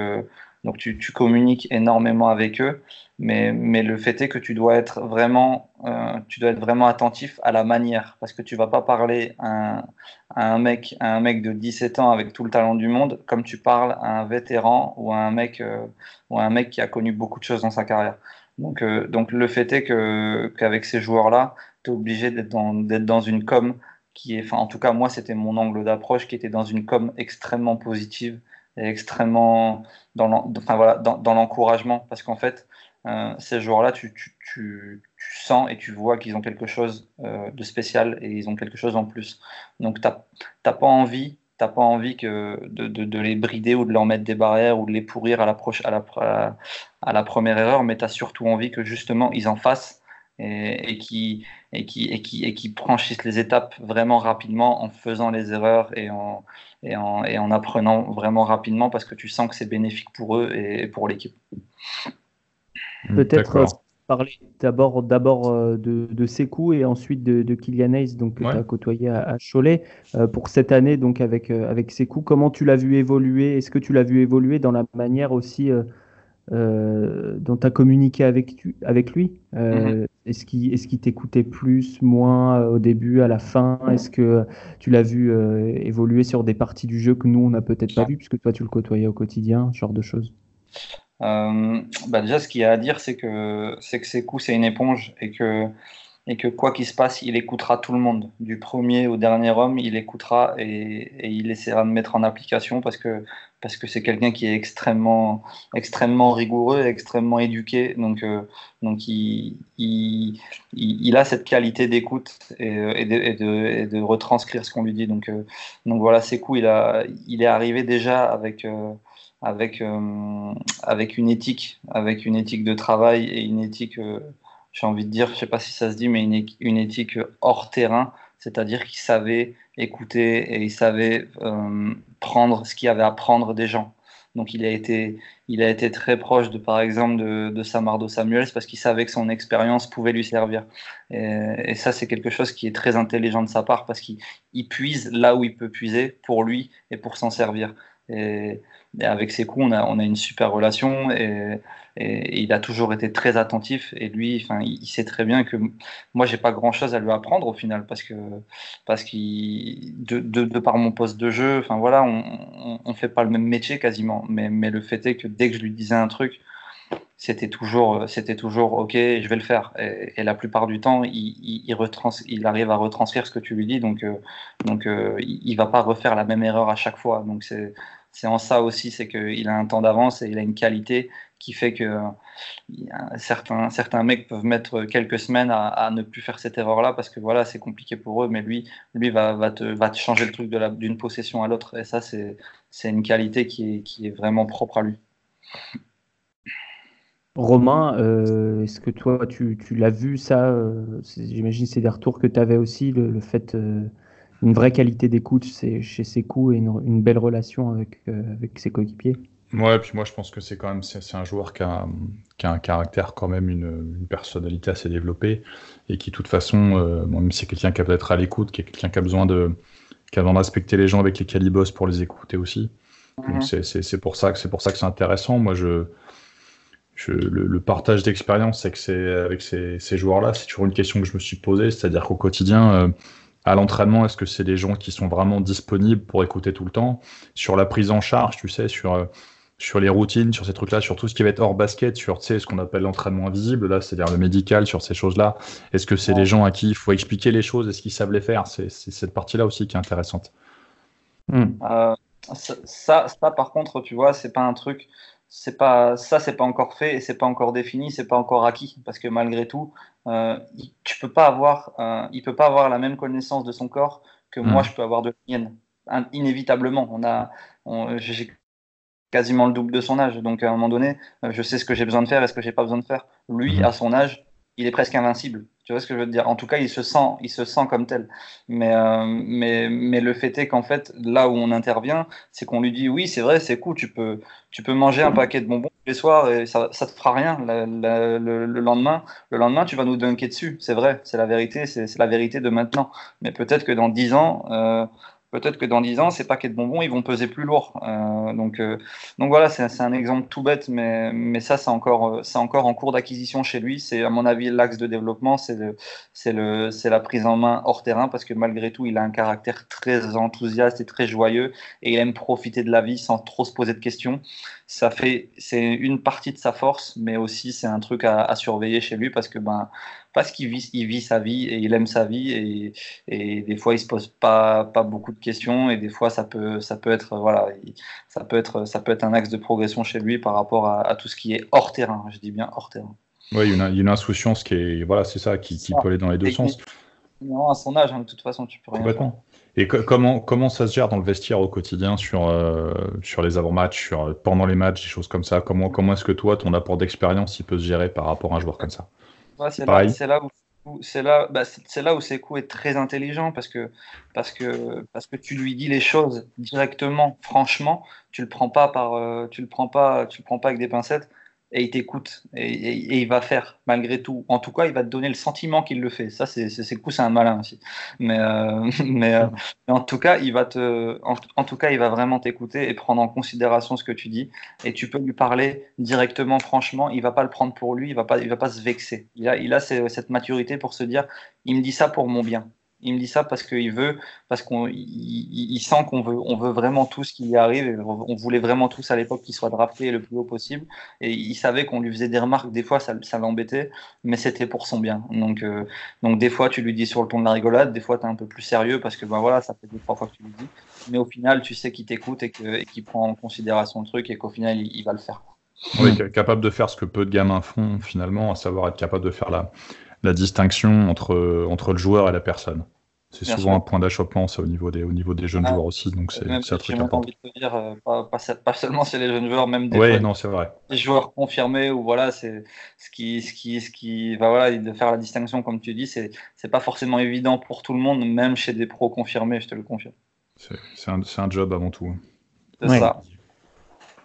donc tu, tu, communiques énormément avec eux, mais, mais, le fait est que tu dois être vraiment, euh, tu dois être vraiment attentif à la manière, parce que tu vas pas parler à un, mec, à un mec de 17 ans avec tout le talent du monde, comme tu parles à un vétéran ou à un mec, euh, ou à un mec qui a connu beaucoup de choses dans sa carrière. Donc, euh, donc le fait est que qu'avec ces joueurs-là, tu es obligé d'être dans, d'être dans une com qui est, enfin en tout cas moi c'était mon angle d'approche qui était dans une com extrêmement positive extrêmement dans l'encouragement voilà, parce qu'en fait, euh, ces joueurs-là, tu, sens et tu vois qu'ils ont quelque chose euh, de spécial et ils ont quelque chose en plus. Donc, tu n'as pas envie t'as pas envie que de, les brider ou de leur mettre des barrières ou de les pourrir à la première erreur, mais tu as surtout envie que justement ils en fassent et, et qui et qui, et, qui, et qui franchissent les étapes vraiment rapidement en faisant les erreurs et en, et en, et en apprenant vraiment rapidement parce que tu sens que c'est bénéfique pour eux et, pour l'équipe. Peut-être euh, parler d'abord d'abord euh, de, de Sekou et ensuite de, de Kylian Hayes donc que tu as côtoyé à, Cholet euh, pour cette année donc avec avec Sekou. Comment tu l'as vu évoluer? Est-ce que tu l'as vu évoluer dans la manière aussi euh, dont tu as communiqué avec, avec lui? Mhm. Est-ce qu'il est t'écoutait plus, moins au début, à la fin? Est-ce que tu l'as vu évoluer sur des parties du jeu que nous, on n'a peut-être pas vu, puisque toi, tu le côtoyais au quotidien, ce genre de choses? Bah Déjà, ce qu'il y a à dire, c'est que c'est que Sekou, c'est une éponge et que et que quoi qu'il se passe, il écoutera tout le monde. Du premier au dernier homme, il écoutera et, et il essaiera de mettre en application parce que parce que c'est quelqu'un qui est extrêmement extrêmement rigoureux, extrêmement éduqué. Donc euh, donc il, il, il, a cette qualité d'écoute et, et, de, et, de, et, de, retranscrire ce qu'on lui dit. Donc euh, donc voilà, cool. Il a il est arrivé déjà avec euh, avec avec une éthique, avec une éthique de travail et une éthique j'ai envie de dire, je sais pas si ça se dit, mais une, éthique hors terrain, c'est-à-dire qu'il savait écouter et il savait euh, prendre ce qu'il y avait à prendre des gens. Donc il a été, il a été très proche de, par exemple, de, de Samardo Samuels parce qu'il savait que son expérience pouvait lui servir. Et, ça, c'est quelque chose qui est très intelligent de sa part parce qu'il puise là où il peut puiser pour lui et pour s'en servir. Et, avec ses coups, on a, on a une super relation et, et, il a toujours été très attentif. Et lui, enfin, il, sait très bien que moi, j'ai pas grand chose à lui apprendre au final parce que parce de, par mon poste de jeu, enfin voilà, on, on, fait pas le même métier quasiment. Mais, le fait est que dès que je lui disais un truc, c'était toujours, c'était toujours OK, je vais le faire. Et, la plupart du temps, il, il, il, arrive à retranscrire ce que tu lui dis, donc, euh, donc euh, il, va pas refaire la même erreur à chaque fois. Donc c'est, c'est en ça aussi, c'est qu'il a un temps d'avance et il a une qualité qui fait que euh, certains, certains mecs peuvent mettre quelques semaines à, ne plus faire cette erreur-là parce que voilà, c'est compliqué pour eux, mais lui, lui va, va, te, va changer le truc d'une possession à l'autre. Et ça, c'est une qualité qui est, vraiment propre à lui. Romain, euh, est-ce que toi, tu, tu l'as vu ça euh, J'imagine c'est des retours que tu avais aussi, le, fait, une vraie qualité d'écoute chez ses coups et une, une belle relation avec, avec ses coéquipiers Ouais, puis moi je pense que c'est quand même c'est un joueur qui a, qui a, un caractère quand même une, une, personnalité assez développée et qui de toute façon, euh, bon, même si c'est quelqu'un qui a peut-être à l'écoute, qui est quelqu'un qui a besoin de qui a besoin de respecter les gens avec lesquels il bosse pour les écouter aussi. Donc mhm. c'est pour ça que c'est pour ça que c'est intéressant. Moi je, je le, le partage d'expérience c'est que c'est avec ces, ces joueurs-là, c'est toujours une question que je me suis posée, c'est-à-dire qu'au quotidien euh, à l'entraînement, est-ce que c'est des gens qui sont vraiment disponibles pour écouter tout le temps? Sur la prise en charge, tu sais, sur euh, sur les routines, sur ces trucs-là, sur tout ce qui va être hors basket, sur ce qu'on appelle l'entraînement invisible, là, c'est-à-dire le médical, sur ces choses-là. Est-ce que c'est des gens à qui il faut expliquer les choses? Est-ce qu'ils savent les faire? C'est cette partie-là aussi qui est intéressante. Hmm. Euh, ça, ça, par contre, tu vois, c'est pas un truc c'est pas ça c'est pas encore fait et c'est pas encore défini c'est pas encore acquis parce que malgré tout euh, tu peux pas avoir euh, il peut pas avoir la même connaissance de son corps que moi hmm. je peux avoir de la mienne inévitablement on a j'ai quasiment le double de son âge donc à un moment donné euh, je sais ce que j'ai besoin de faire et ce que j'ai pas besoin de faire lui hmm. à son âge il est presque invincible tu vois ce que je veux dire? En tout cas, il se sent, il se sent comme tel. Mais, euh, mais, mais le fait est qu'en fait, là où on intervient, c'est qu'on lui dit oui, c'est vrai, c'est cool, tu peux, tu peux manger un paquet de bonbons tous les soirs et ça, ça te fera rien le, lendemain. Le lendemain, tu vas nous dunker dessus. C'est vrai, c'est la vérité, c'est la vérité de maintenant. Mais peut-être que dans dix ans, euh, peut-être que dans 10 ans, ces paquets de bonbons, ils vont peser plus lourd. Euh, donc, euh, donc voilà, c'est un exemple tout bête, mais, mais ça, c'est encore, encore en cours d'acquisition chez lui. C'est, à mon avis, l'axe de développement, c'est la prise en main hors terrain, parce que malgré tout, il a un caractère très enthousiaste et très joyeux, et il aime profiter de la vie sans trop se poser de questions. Ça fait, c'est une partie de sa force, mais aussi c'est un truc à, à surveiller chez lui, parce que ben, parce qu'il vit, il vit sa vie et il aime sa vie et, et, des fois il se pose pas, pas beaucoup de questions et des fois ça peut, ça peut être voilà, ça peut être, ça peut être un axe de progression chez lui par rapport à, tout ce qui est hors terrain. Je dis bien hors terrain. Oui, il y a une, insouciance qui est, voilà, c'est ça, qui, qui peut aller dans les deux sens. Non, à son âge, hein, de toute façon, tu peux rien Complètement. Et comment, comment ça se gère dans le vestiaire au quotidien sur, euh, sur les avant-matchs, sur, pendant les matchs, des choses comme ça? Comment, comment est-ce que toi, ton apport d'expérience, il peut se gérer par rapport à un joueur comme ça? C'est là, où c'est là, bah, c'est là où Sekou est très intelligent parce que, parce, que, parce que tu lui dis les choses directement, franchement, tu le prends pas par, euh, tu le prends pas, tu le prends pas avec des pincettes et il t'écoute et, il va faire malgré tout. En tout cas, il va te donner le sentiment qu'il le fait. Ça, c'est c'est c'est un malin aussi. Mais euh, [LAUGHS] euh, mais, en tout cas, il va te en, tout cas, il va vraiment t'écouter et prendre en considération ce que tu dis. Et tu peux lui parler directement, franchement. Il va pas le prendre pour lui. Il va pas il va pas se vexer. Il a il a cette maturité pour se dire, il me dit ça pour mon bien. Il me dit ça parce qu'il veut, parce qu'on, il, sent qu'on veut, on veut vraiment tout ce qui y arrive. on voulait vraiment tous à l'époque qu'il soit drafté le plus haut possible. Et il savait qu'on lui faisait des remarques. Des fois, ça, ça l'embêtait, mais c'était pour son bien. Donc, euh, donc des fois, tu lui dis sur le ton de la rigolade. Des fois, tu es un peu plus sérieux parce que ben voilà, ça fait deux trois fois que tu lui dis. Mais au final, tu sais qu'il t'écoute et qu'il prend en considération le truc et qu'au final, il, va le faire. Oui, capable de faire ce que peu de gamins font finalement, à savoir être capable de faire la la distinction entre, entre le joueur et la personne. C'est souvent un point d'achoppement, ça, au niveau des, au niveau des jeunes joueurs aussi. Donc, c'est un truc important. envie de te dire, euh, pas, seulement c'est les jeunes joueurs, même des ouais, non, vrai. Les joueurs confirmés, ou voilà, c'est ce qui, ce qui, ce qui va voilà, de faire la distinction, comme tu dis, c'est pas forcément évident pour tout le monde, même chez des pros confirmés, je te le confirme. C'est un, un, job avant tout. C'est ça.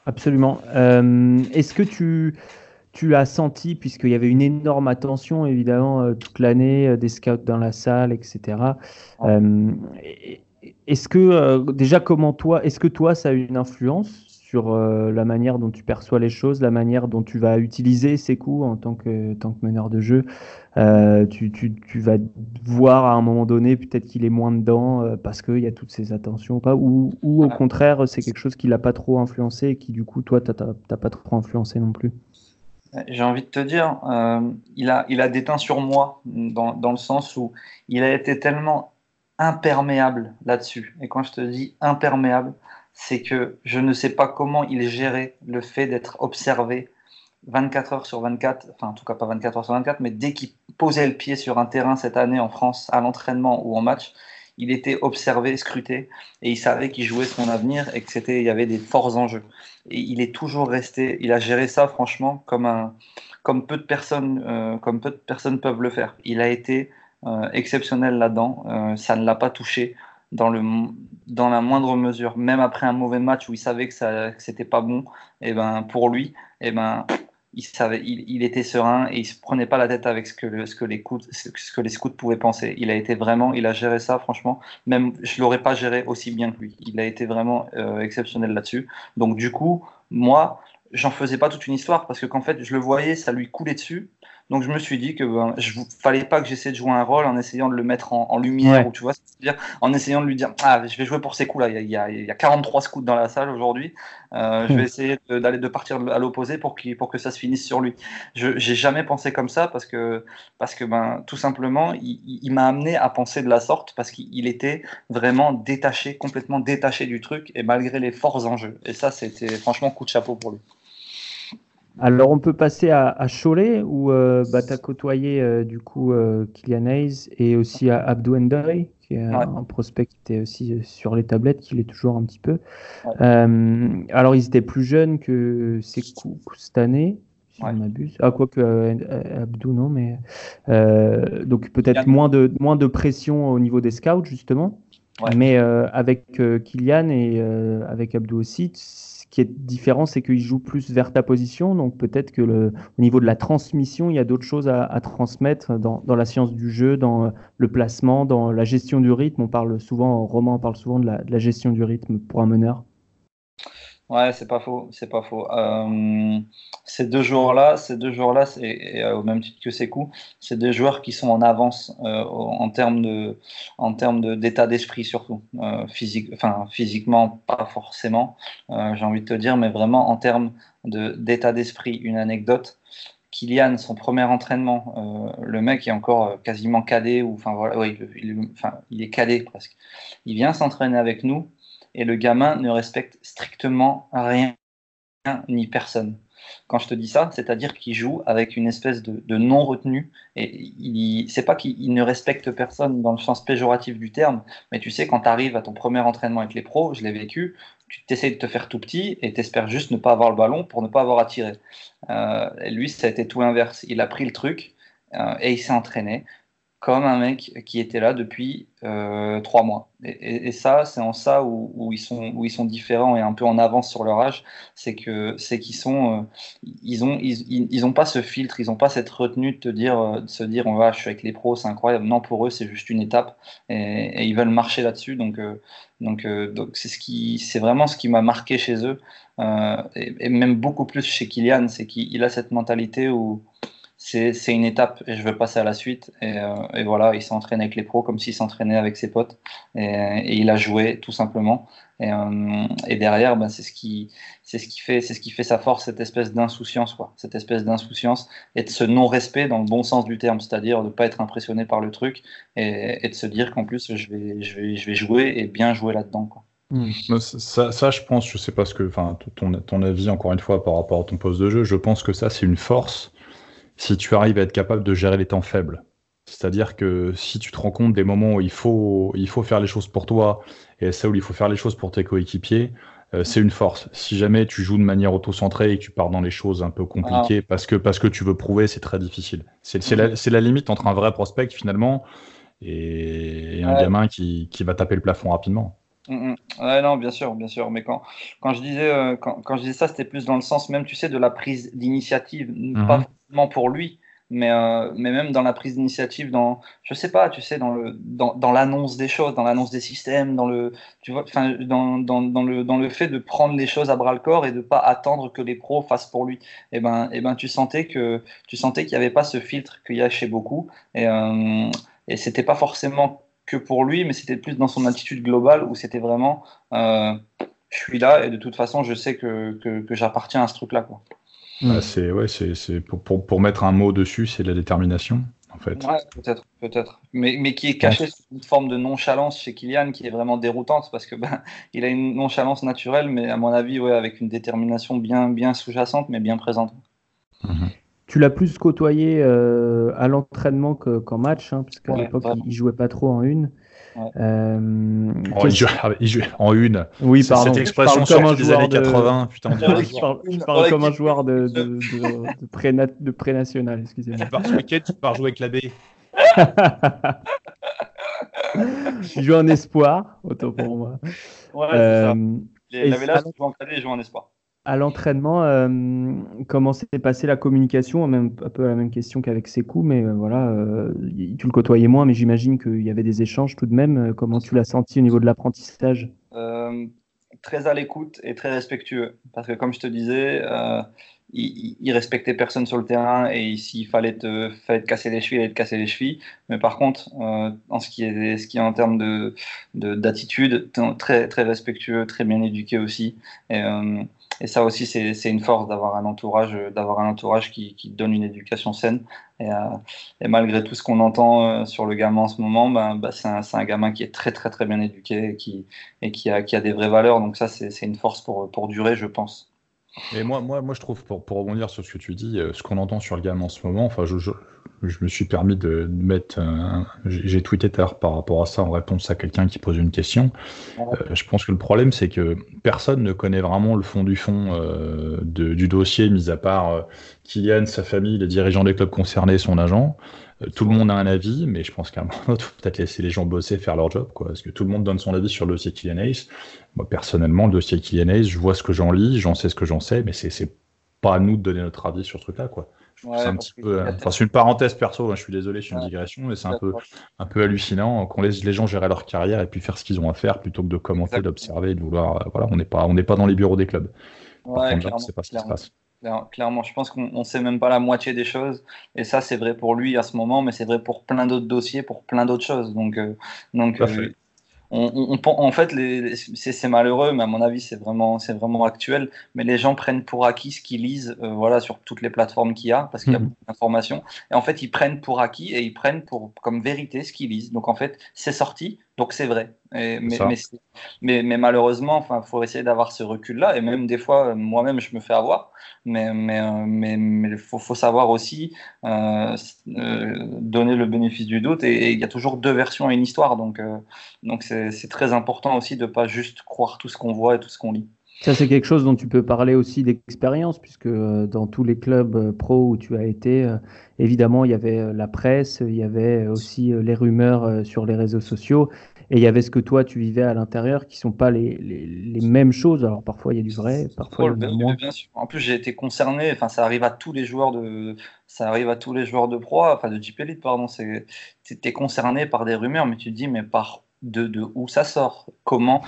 Absolument. Euh, est-ce que tu tu as senti, puisqu'il y avait une énorme attention, évidemment, euh, toute l'année, euh, des scouts dans la salle, etc. Euh, est-ce que, déjà, comment toi, est-ce que toi, ça a eu une influence sur la manière dont tu perçois les choses, la manière dont tu vas utiliser ces coups en tant que, tant que meneur de jeu? Tu, tu, tu, vas voir à un moment donné, peut-être qu'il est moins dedans parce qu'il y a toutes ces attentions ou pas, ou, ou au contraire, c'est quelque chose qui l'a pas trop influencé et qui, du coup, toi, tu n'as pas trop influencé non plus? J'ai envie de te dire, euh, il, a, déteint sur moi dans, dans, le sens où il a été tellement imperméable là-dessus. Et quand je te dis imperméable, c'est que je ne sais pas comment il gérait le fait d'être observé 24 heures sur 24, enfin en tout cas pas 24 heures sur 24, mais dès qu'il posait le pied sur un terrain cette année en France, à l'entraînement ou en match, il était observé, scruté, et il savait qu'il jouait son avenir et que c'était, il y avait des forts enjeux. Et il est toujours resté, il a géré ça franchement comme un, comme peu de personnes, euh, comme peu de personnes peuvent le faire. Il a été euh, exceptionnel là-dedans. Euh, ça ne l'a pas touché dans le, dans la moindre mesure. Même après un mauvais match où il savait que ça, que c'était pas bon, et eh ben pour lui, et eh ben il, savait, il, était serein et il se prenait pas la tête avec ce que, les scouts pouvaient penser. Il a été vraiment, il a géré ça, franchement. Même je l'aurais pas géré aussi bien que lui. Il a été vraiment euh, exceptionnel là-dessus. Donc du coup, moi, j'en faisais pas toute une histoire parce que qu'en fait, je le voyais, ça lui coulait dessus. Donc je me suis dit que ben, je fallait pas que j'essaie de jouer un rôle en essayant de le mettre en, lumière ou tu vois, c'est-à-dire en essayant de lui dire ah je vais jouer pour ces coups là, il y a, il y a 43 scouts dans la salle aujourd'hui, euh, je vais hmm. essayer d'aller de, partir à l'opposé pour, pour que ça se finisse sur lui. Je j'ai jamais pensé comme ça parce que parce que ben tout simplement il, m'a amené à penser de la sorte parce qu'il était vraiment détaché, complètement détaché du truc et malgré les forts enjeux. Et ça c'était franchement coup de chapeau pour lui. Alors, on peut passer à, à Cholet, où euh, bah, tu as côtoyé euh, du coup euh, Kylian Hayes et aussi à Abdou Ndoye, qui est un prospect qui était aussi sur les tablettes, qui l'est toujours un petit peu. alors, ils étaient plus jeunes que Sekou cette année, si on m'abuse. Ah, quoi que Abdou, non, mais. donc, peut-être moins de, moins de pression au niveau des scouts, justement. Mais avec Kylian et avec Abdou aussi, qui est différent, c'est qu'il joue plus vers ta position. Donc peut-être que le, au niveau de la transmission, il y a d'autres choses à, transmettre dans, la science du jeu, dans le placement, dans la gestion du rythme. On parle souvent, Roman parle souvent de la gestion du rythme pour un meneur. Ouais, c'est pas faux, c'est pas faux. Euh, ces deux joueurs-là, ces deux joueurs-là, et, euh, au même titre que Sekou, c'est deux joueurs qui sont en avance euh, en termes de, en termes d'état d'esprit surtout, physique, enfin physiquement pas forcément, j'ai envie de te dire, mais vraiment en termes d'état d'esprit. Une anecdote. Kylian, son premier entraînement, le mec est encore quasiment cadet ou enfin voilà, ouais, il, il est cadet presque. Il vient s'entraîner avec nous et le gamin ne respecte strictement rien ni personne. Quand je te dis ça, c'est-à-dire qu'il joue avec une espèce de, non-retenue. Et c'est pas qu'il ne respecte personne dans le sens péjoratif du terme, mais tu sais, quand tu arrives à ton premier entraînement avec les pros, je l'ai vécu, tu t'essayes de te faire tout petit et t'espères juste ne pas avoir le ballon pour ne pas avoir à tirer. Euh, lui, ça a été tout l'inverse. Il a pris le truc euh, et il s'est entraîné comme un mec qui était là depuis euh, trois mois. Et, ça, c'est en ça où, ils sont, ils sont différents et un peu en avance sur leur âge, c'est que c'est qu'ils sont, euh, ils ont, ils, ont pas ce filtre, ils ont pas cette retenue de te dire, euh, de se dire, on va, je suis avec les pros, c'est incroyable. Non, pour eux, c'est juste une étape et, ils veulent marcher là-dessus. Donc, donc, donc c'est ce qui, c'est vraiment ce qui m'a marqué chez eux et, même beaucoup plus chez Kylian, c'est qu'il a cette mentalité où c'est une étape et je veux passer à la suite. Et, euh, voilà, il s'entraîne avec les pros comme s'il s'entraînait avec ses potes. Et, il a joué tout simplement. Et, derrière, c'est ce qui, fait, sa force, cette espèce d'insouciance. Cette espèce d'insouciance et de ce non-respect dans le bon sens du terme, c'est-à-dire de ne pas être impressionné par le truc et, de se dire qu'en plus je vais, jouer et bien jouer là-dedans. Hmm. Ça, je pense, je sais pas ce que, enfin, ton avis encore une fois par rapport à ton poste de jeu, je pense que ça c'est une force si tu arrives à être capable de gérer les temps faibles. C'est-à-dire que si tu te rends compte des moments où il faut, il faut faire les choses pour toi et ça où il faut faire les choses pour tes coéquipiers, euh, c'est une force. Si jamais tu joues de manière auto-centrée et que tu pars dans les choses un peu compliquées ah. parce, que, parce que tu veux prouver, c'est très difficile. C'est la, la, limite entre un vrai prospect finalement et, un gamin qui, qui va taper le plafond rapidement. Mm, mm. Ouais, non, bien sûr, bien sûr. Mais quand, quand, je, disais, euh, quand, quand, je disais ça, c'était plus dans le sens même, tu sais, de la prise d'initiative. Mhm. Pas forcément pour lui, mais, euh, mais même dans la prise d'initiative, dans, je sais pas, tu sais, dans, le, dans, dans l'annonce des choses, dans l'annonce des systèmes, dans le, tu vois, dans, dans, dans, le, dans le fait de prendre les choses à bras le corps et de pas attendre que les pros fassent pour lui. Et eh ben, et eh ben tu sentais que tu sentais qu'il n'y avait pas ce filtre qu'il y a chez beaucoup. Et, euh, et c'était pas forcément que pour lui, mais c'était plus dans son attitude globale où c'était vraiment euh, je suis là et de toute façon je sais que, que, j'appartiens à ce truc-là. Quoi. Ah, c'est ouais, c'est pour, pour, pour, mettre un mot dessus, c'est la détermination. En fait. Ouais, peut-être, peut-être. Mais, mais qui est caché sous une forme de nonchalance chez Kylian qui est vraiment déroutante parce que ben, [LAUGHS] il a une nonchalance naturelle, mais à mon avis, ouais, avec une détermination bien, bien sous-jacente, mais bien présente. Mhm. Tu l'as plus côtoyé euh, à l'entraînement qu'en match, hein, parce qu'à l'époque, il, jouait pas trop en une. Euh, oh, il, jouait, en une. Oui, pardon. Cette expression sur des années 80, putain. je parle, comme un joueur de, de, de, pré-national, excusez-moi. Tu pars ce week-end, tu pars jouer avec la B. [LAUGHS] il joue en espoir, autant pour moi. Ouais, euh, c'est ça. Il avait là, souvent cadet, il joue en espoir à l'entraînement, euh, comment s'est passée la communication même, Un peu la même question qu'avec Sekou, mais euh, voilà, euh, tu le côtoyais moins, mais j'imagine qu'il y avait des échanges tout de même. Comment tu l'as senti au niveau de l'apprentissage? Très à l'écoute et très respectueux. Parce que comme je te disais, euh, il, respectait personne sur le terrain et s'il fallait te, casser les chevilles, il allait te casser les chevilles. Mais par contre, en ce qui est, en termes de, d'attitude, très, très respectueux, très bien éduqué aussi. Et ça aussi, c'est une force d'avoir un entourage, d'avoir un entourage qui, qui, donne une éducation saine. Et, euh, et malgré tout ce qu'on entend euh, sur le gamin en ce moment, ben, ben c'est un, un, gamin qui est très très très bien éduqué et qui, et qui, a, qui a des vraies valeurs. Donc ça, c'est une force pour, pour durer, je pense. Et moi, moi, moi, je trouve, pour, pour rebondir sur ce que tu dis, euh, ce qu'on entend sur le gamin en ce moment, enfin, je me suis permis de, mettre. J'ai tweeté l'heure par rapport à ça en réponse à quelqu'un qui pose une question. Euh, je pense que le problème, c'est que personne ne connaît vraiment le fond du fond euh, du dossier, mis à part euh, Kylian, sa famille, les dirigeants des clubs concernés, son agent. tout le monde a un avis, mais je pense qu'à un moment [LAUGHS] il faut peut-être laisser les gens bosser, faire leur job, quoi. Parce que tout le monde donne son avis sur le dossier Kylian Ace. Moi, personnellement, le dossier Kylian Ace, je vois ce que j'en lis, j'en sais ce que j'en sais, mais c'est pas à nous de donner notre avis sur ce truc-là, quoi c'est un petit peu. Enfin, c'est une parenthèse perso. Hein, je suis désolé, je suis une digression, mais c'est un peu, un peu hallucinant qu'on laisse les gens gérer leur carrière et puis faire ce qu'ils ont à faire plutôt que de commenter, d'observer, de vouloir. Euh, voilà, on n'est pas, on n'est pas dans les bureaux des clubs. Ouais, clairement, c'est pas ce qui se passe. Clairement, je pense qu'on ne sait même pas la moitié des choses. Et ça, c'est vrai pour lui à ce moment, mais c'est vrai pour plein d'autres dossiers, pour plein d'autres choses. Donc, euh, donc en fait, c'est malheureux, mais à mon avis, c'est vraiment, vraiment actuel. Mais les gens prennent pour acquis ce qu'ils lisent euh, voilà, sur toutes les plateformes qu'il y a, parce qu'il y a mhm. beaucoup d'informations. Et en fait, ils prennent pour acquis et ils prennent pour, comme vérité ce qu'ils lisent. Donc en fait, c'est sorti, donc c'est vrai. mais, mais, mais, malheureusement, il faut essayer d'avoir ce recul-là. Et même des fois, moi-même, je me fais avoir. Mais, mais, euh, mais, il faut, faut, savoir aussi euh, euh, donner le bénéfice du doute. Et il y a toujours deux versions à une histoire. Donc donc c'est très important aussi de ne pas juste croire tout ce qu'on voit et tout ce qu'on lit. Ça, c'est quelque chose dont tu peux parler aussi d'expérience, puisque dans tous les clubs pro où tu as été, évidemment, il y avait la presse, il y avait aussi les rumeurs sur les réseaux sociaux, et il y avait ce que toi tu vivais à l'intérieur qui sont pas les, les, mêmes choses. Alors parfois il y a du vrai, parfois il y a du moins. En plus j'ai été concerné. Enfin ça arrive à tous les joueurs de, ça arrive à tous les joueurs de pro, enfin de Jeep Elite pardon. C'est, es concerné par des rumeurs, mais tu te dis mais par de, de où ça sort, comment,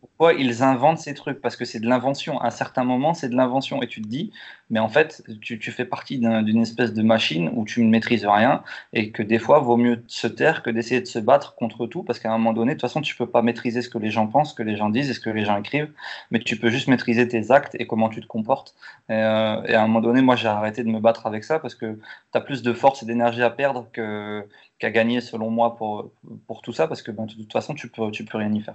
pourquoi ils inventent ces trucs, parce que c'est de l'invention. À un certain moment, c'est de l'invention, et tu te dis, mais en fait, tu, tu fais partie d'une espèce de machine où tu ne maîtrises rien, et que des fois, vaut mieux se taire que d'essayer de se battre contre tout, parce qu'à un moment donné, de toute façon, tu peux pas maîtriser ce que les gens pensent, ce que les gens disent et ce que les gens écrivent, mais tu peux juste maîtriser tes actes et comment tu te comportes. Et, euh, et à un moment donné, moi, j'ai arrêté de me battre avec ça, parce que tu as plus de force et d'énergie à perdre que qu'à gagner selon moi pour, pour tout ça parce que ben, de toute façon tu peux, tu peux rien y faire.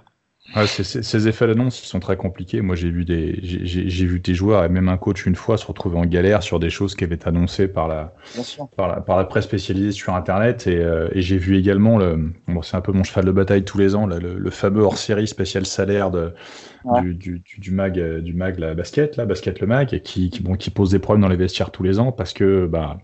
ces effets d'annonce sont très compliqués. Moi, j'ai vu des, j'ai vu des joueurs et même un coach une fois se retrouver en galère sur des choses qui avaient été annoncées par la, par la, par la, presse spécialisée sur Internet. Et, euh, et j'ai vu également le, bon, c'est un peu mon cheval de bataille tous les ans, le, fameux hors-série spécial salaire de, du, du, du, mag, du mag la basket, là, basket le mag, qui, qui, bon, qui pose des problèmes dans les vestiaires tous les ans parce que, bah,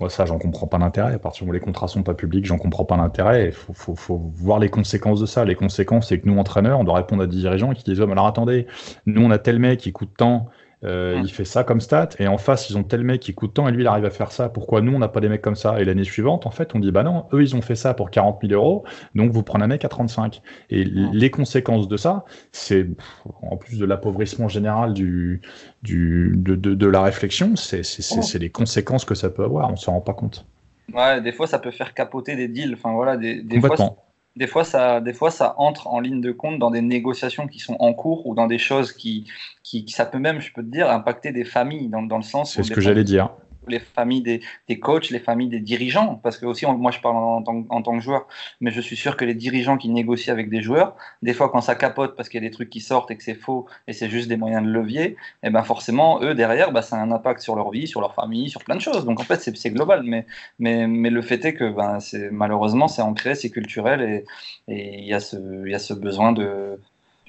moi, ça, j'en comprends pas l'intérêt. À partir où les contrats sont pas publics, j'en comprends pas l'intérêt. Il faut, faut, faut, voir les conséquences de ça. Les conséquences, c'est que nous, entraîneurs, on doit répondre à des dirigeants qui disent oh, alors attendez, nous, on a tel mec qui coûte tant, euh, il fait ça comme stat, et en face, ils ont tel mec qui coûte tant, et lui, il arrive à faire ça. Pourquoi nous, on n'a pas des mecs comme ça? Et l'année suivante, en fait, on dit, bah non, eux, ils ont fait ça pour 40 000 euros, donc vous prenez un mec à 35. Et les conséquences de ça, c'est, en plus de l'appauvrissement général du, du, de, de, de la réflexion, c'est les conséquences que ça peut avoir, on s'en rend pas compte. Ouais, des fois, ça peut faire capoter des deals. Enfin, voilà, des, des fois, des fois, ça, des fois, ça entre en ligne de compte dans des négociations qui sont en cours ou dans des choses qui, qui, ça peut même, je peux te dire, impacter des familles dans, dans le sens. C'est ce que j'allais dire les familles des, des, coachs, les familles des dirigeants, parce que aussi moi je parle en, tant, que joueur, mais je suis sûr que les dirigeants qui négocient avec des joueurs, des fois quand ça capote parce qu'il y a des trucs qui sortent et que c'est faux et c'est juste des moyens de levier, et eh ben forcément eux derrière, bah, ça a un impact sur leur vie, sur leur famille, sur plein de choses. Donc en fait c'est global, mais, mais, mais le fait est que ben, malheureusement c'est ancré, c'est culturel et il y, a ce, y a ce besoin de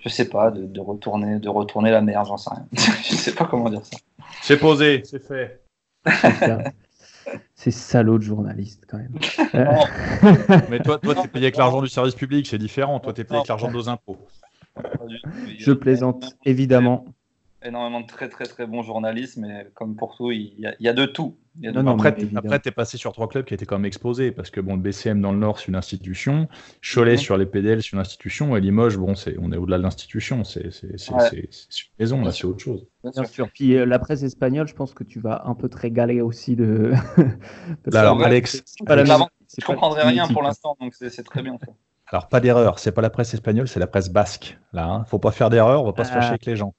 je sais pas, de, de, retourner, de retourner la mer, j'en sais rien. [LAUGHS] je sais pas comment dire ça. C'est posé, c'est fait. C'est salaud de journaliste quand même. Mais toi, toi, es payé avec l'argent du service public, c'est différent. Toi, tu es payé avec l'argent de nos impôts. Je plaisante, évidemment. Énormément de très très très bons journalistes, mais comme pour tout, il y a, de tout. Après, tu es passé sur trois clubs qui étaient quand même exposés, parce que bon, le BCM dans le Nord, c'est une institution, Cholet sur les PDL, c'est une institution, et Limoges, bon, c'est, on est au-delà de l'institution, c'est, une maison, là, c'est autre chose. Bien sûr. Puis euh, la presse espagnole, je pense que tu vas un peu te régaler aussi de. [LAUGHS] alors, Alex, je comprendrai rien pour l'instant, donc c'est, très bien. [LAUGHS] Alors, pas d'erreur, c'est pas la presse espagnole, c'est la presse basque. Là, hein. faut pas faire d'erreur, on va pas se fâcher avec les gens.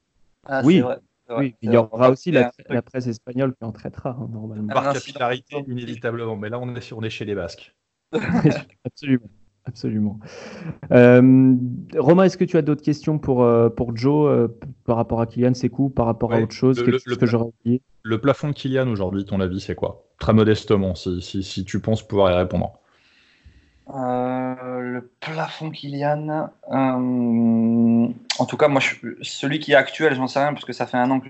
Ah, oui, vrai. Oui, il y aura aussi la, presse espagnole qui en traitera hein, normalement. Par capillarité, inévitablement. Mais là, on est, on est chez les Basques. [LAUGHS] absolument. Absolument. Euh, Romain, est-ce que tu as d'autres questions pour, euh, pour Joe euh, par rapport à Kylian Sekou, par rapport à autre chose le, que, j'aurais oublié? Le plafond de Kylian aujourd'hui, ton avis, c'est quoi? Très modestement, si, si, si, tu penses pouvoir y répondre. Le plafond Kylian, en tout cas, moi, celui qui est actuel, j'en sais rien, parce que ça fait un an que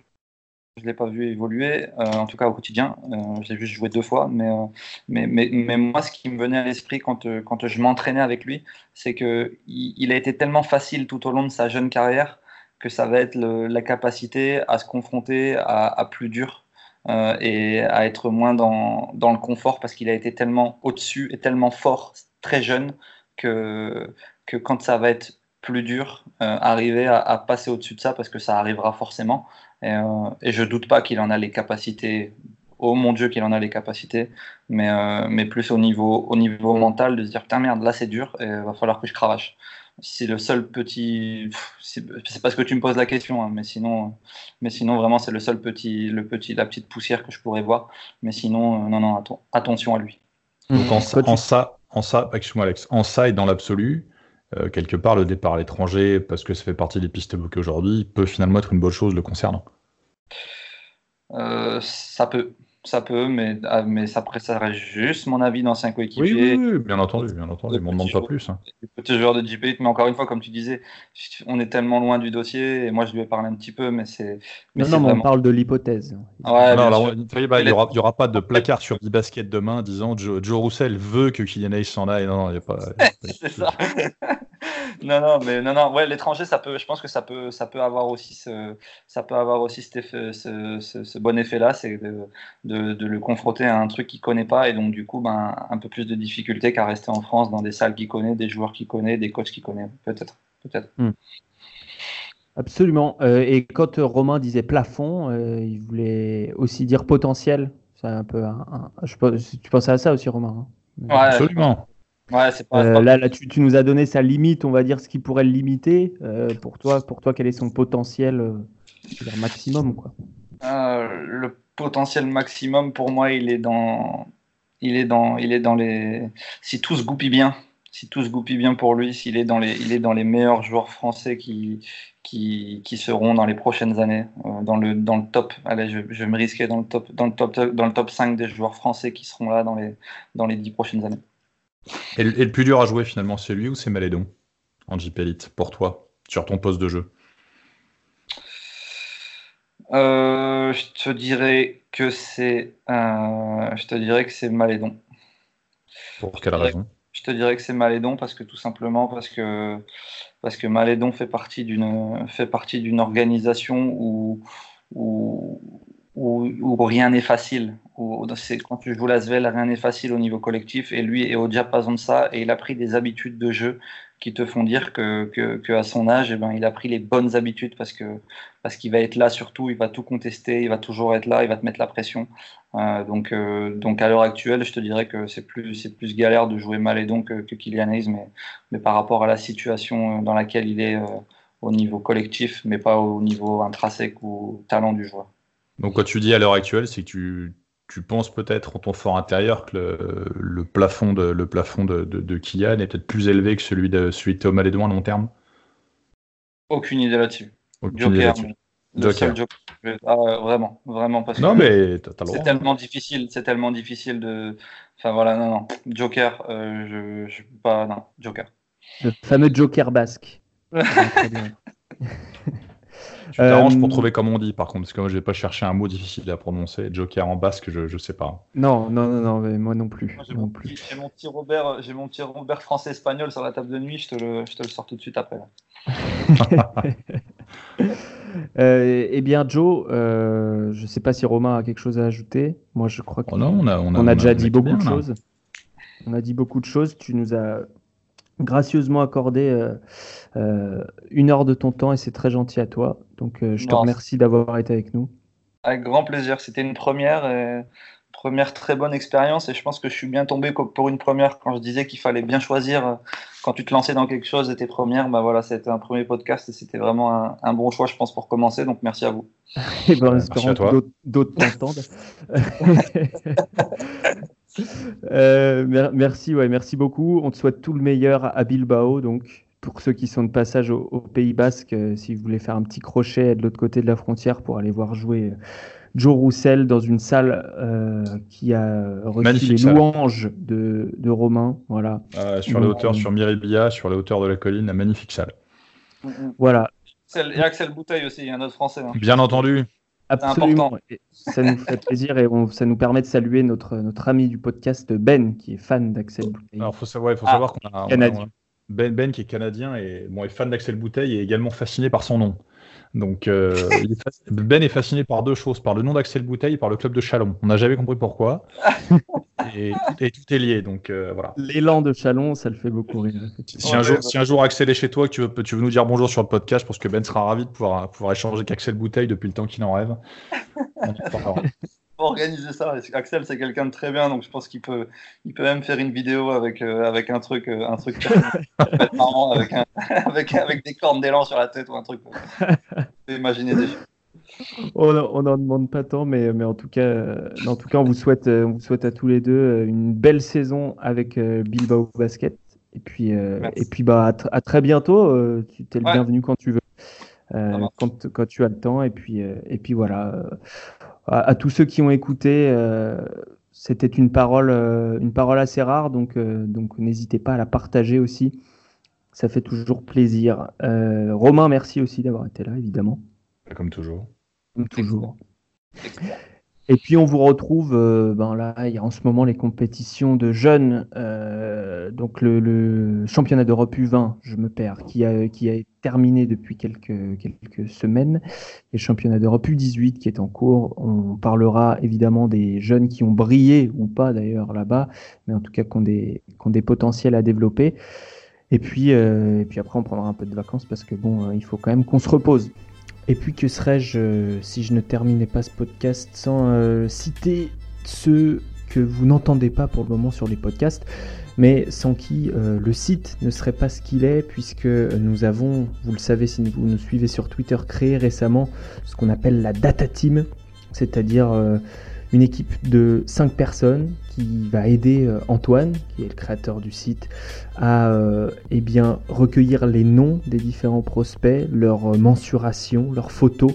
je ne l'ai pas vu évoluer, euh, en tout cas au quotidien. Euh, je l'ai juste joué deux fois, mais, euh, mais, mais, mais, moi, ce qui me venait à l'esprit quand, quand je m'entraînais avec lui, c'est qu'il il a été tellement facile tout au long de sa jeune carrière que ça va être la capacité à se confronter à, à plus dur et à être moins dans, dans le confort parce qu'il a été tellement au-dessus et tellement fort très jeune que, que quand ça va être plus dur, euh, arriver à, passer au-dessus de ça parce que ça arrivera forcément. Et, euh, et je doute pas qu'il en a les capacités. Oh mon Dieu, qu'il en a les capacités, mais, euh, mais plus au niveau, au niveau mental de se dire putain merde, là c'est dur et va falloir que je cravache. C'est le seul petit. C'est parce que tu me poses la question, hein, mais sinon, mais sinon vraiment c'est le seul petit, le petit, la petite poussière que je pourrais voir. Mais sinon, non non, attention à lui. Donc en, en ça, en ça, excuse-moi Alex, en ça et dans l'absolu, euh, quelque part, le départ à l'étranger, parce que ça fait partie des pistes évoquées aujourd'hui, peut finalement être une bonne chose le concernant euh, Ça peut. Ça peut, mais, ah, mais ça, ça reste juste mon avis d'ancien coéquipier. Oui, oui, bien entendu, bien entendu. On ne demande pas plus. Hein. Petit joueur de JP, mais encore une fois, comme tu disais, on est tellement loin du dossier, et moi je lui ai parlé un petit peu, mais c'est. Non, non, mais on parle de l'hypothèse. Ouais, alors, il n'y aura, aura, pas de placard sur e-basket demain disant Joe, Joe Roussel veut que Kylian Hayes s'en aille. Non, non, il n'y a pas. [LAUGHS] c'est ça. [LAUGHS] non, non, mais non, non, ouais, l'étranger, ça peut, je pense que ça peut, ça peut avoir aussi ce, ça peut avoir aussi cet effet, ce, ce, bon effet-là, c'est de, de, de, le confronter à un truc qu'il connaît pas et donc du coup, ben, un peu plus de difficulté qu'à rester en France dans des salles qu'il connaît, des joueurs qu'il connaît, des coachs qu'il connaît, peut-être, peut-être. Hmm. Absolument. Euh, et quand Romain disait plafond, euh, il voulait aussi dire potentiel. C'est un peu, un, je, tu pensais à ça aussi, Romain hein? Ouais, Absolument. Euh, là, là tu, nous as donné sa limite, on va dire ce qui pourrait le limiter. Euh, pour toi, pour toi, quel est son potentiel euh, maximum quoi? Le potentiel maximum pour moi, il est dans, il est dans, il est dans les. Si tout se goupille bien, si tout se goupille bien pour lui, s'il est dans les, il est dans les meilleurs joueurs français qui, qui, qui seront dans les prochaines années dans le dans le top. Allez, je, me risquer dans le top dans le top dans le top 5 des joueurs français qui seront là dans les dans les 10 prochaines années. Et, le plus dur à jouer finalement, c'est lui ou c'est Malédon JP Elite pour toi, sur ton poste de jeu? Euh, Je te dirais que c'est, euh, je te dirais que c'est Malédon. Pour quelle raison? Je te dirais que c'est Malédon parce que tout simplement parce que parce que Malédon fait partie d'une fait partie d'une organisation où, où où, rien n'est facile. Où, quand tu joues Lasvel, rien n'est facile au niveau collectif. Et lui est au diapason de ça. Et il a pris des habitudes de jeu qui te font dire que, à son âge, eh ben, il a pris les bonnes habitudes parce qu'il va être là surtout, il va tout contester, il va toujours être là, il va te mettre la pression. Euh, donc, euh, donc à l'heure actuelle, je te dirais que c'est plus galère de jouer Malédon que, que Kylian mais, par rapport à la situation dans laquelle il est euh, au niveau collectif, mais pas au niveau intrinsèque ou talent du joueur. Donc, quand tu dis à l'heure actuelle, c'est que tu, tu penses peut-être en ton fort intérieur que le, le plafond de, le plafond de, de, Kylian est peut-être plus élevé que celui de, celui de Thomas à long terme? Aucune idée là-dessus. Aucune idée là-dessus. Joker. Ah, vraiment, vraiment parce non, mais c'est tellement difficile, c'est tellement difficile de. Enfin voilà, non, non, Joker, euh, je, je pas, non, Joker. Le fameux Joker basque. [LAUGHS] [LAUGHS] Tu t'arranges pour euh, trouver comme on dit, par contre, parce que moi, je vais pas chercher un mot difficile à prononcer. Joker en basque, je, je sais pas. Non, non, non, non mais moi non plus. J'ai mon, petit Robert, j'ai mon petit Robert français-espagnol sur la table de nuit. Je te le, je te le sors tout de suite après. [LAUGHS] eh bien, Joe, je ne sais pas si Romain a quelque chose à ajouter. Moi, je crois qu'on oh on a, on a, déjà dit beaucoup de choses. On a dit beaucoup de choses. Tu nous as gracieusement accordé une heure de ton temps et c'est très gentil à toi. Donc, je te remercie d'avoir été avec nous. Avec grand plaisir. C'était une première. Et première très bonne expérience et je pense que je suis bien tombé pour une première quand je disais qu'il fallait bien choisir euh, quand tu te lançais dans quelque chose et tes premières. Bah voilà, c'était un premier podcast et c'était vraiment un, bon choix, je pense, pour commencer. Donc merci à vous. [LAUGHS] et ben, espérons que d'autres t'entendent. [LAUGHS] Euh, merci, ouais, merci beaucoup. On te souhaite tout le meilleur à Bilbao. Donc, pour ceux qui sont de passage au, au Pays Basque, euh, si vous voulez faire un petit crochet de l'autre côté de la frontière pour aller voir jouer Joe Roussel dans une salle euh, qui a reçu les louanges de, de, Romain. Voilà. Ah, sur les hauteurs, sur Miribilla, sur les hauteurs de la colline, la magnifique salle. Voilà. Et Axel Bouteille aussi, il y a un autre français. Hein. Bien entendu. Absolument. ça nous fait plaisir et ça nous permet de saluer notre, notre ami du podcast Ben, qui est fan d'Axel Bouteille. Alors, il faut savoir, faut savoir qu'on a, ben, ben, qui est canadien et bon, est fan d'Axel Bouteille et également fasciné par son nom. Donc, euh, Ben est fasciné par deux choses, par le nom d'Axel Bouteille et par le club de Chalon. On n'a jamais compris pourquoi. [LAUGHS] et, tout est lié, donc euh, voilà. L'élan de Chalon, ça le fait beaucoup rire. Si, un, jour, si un jour Axel est chez toi, que tu veux, tu veux nous dire bonjour sur le podcast, parce que Ben sera ravi de pouvoir, pouvoir échanger avec Axel Bouteille depuis le temps qu'il en rêve. On organiser ça. Axel, c'est quelqu'un de très bien, donc je pense qu'il peut, il peut même faire une vidéo avec, euh, avec un truc, euh, un truc marrant, [LAUGHS] avec, [LAUGHS] avec, avec, des cornes d'élan sur la tête ou un truc. [LAUGHS] Imaginez des on n'en demande pas tant, mais, mais en, tout cas, en tout cas, on vous souhaite, euh, on vous souhaite à tous les deux une belle saison avec Bilbao Basket. Et puis, et puis bah, à, très bientôt. tu es le bienvenu quand tu veux. quand, quand, tu as le temps. Et puis, et puis voilà à, tous ceux qui ont écouté, euh, c'était une parole, euh, une parole assez rare, donc, euh, donc n'hésitez pas à la partager aussi. Ça fait toujours plaisir. Romain, merci aussi d'avoir été là, évidemment. Comme toujours. Comme toujours. Et puis on vous retrouve, euh, ben là, il y a en ce moment les compétitions de jeunes, euh, donc le, championnat d'Europe U20, je me perds, qui a, qui a terminé depuis quelques, quelques semaines, et le championnat d'Europe U18 qui est en cours. On parlera évidemment des jeunes qui ont brillé ou pas d'ailleurs là-bas, mais en tout cas qui ont des, qui ont des potentiels à développer. Et puis, euh, et puis après, on prendra un peu de vacances parce que bon, il faut quand même qu'on se repose. Et puis que serais-je euh, si je ne terminais pas ce podcast sans euh, citer ceux que vous n'entendez pas pour le moment sur les podcasts, mais sans qui euh, le site ne serait pas ce qu'il est, puisque nous avons, vous le savez si vous nous suivez sur Twitter, créé récemment ce qu'on appelle la Data Team, c'est-à-dire une équipe de 5 personnes qui va aider euh, Antoine, qui est le créateur du site, à euh, eh bien, recueillir les noms des différents prospects, leur euh, mensuration, leurs photos,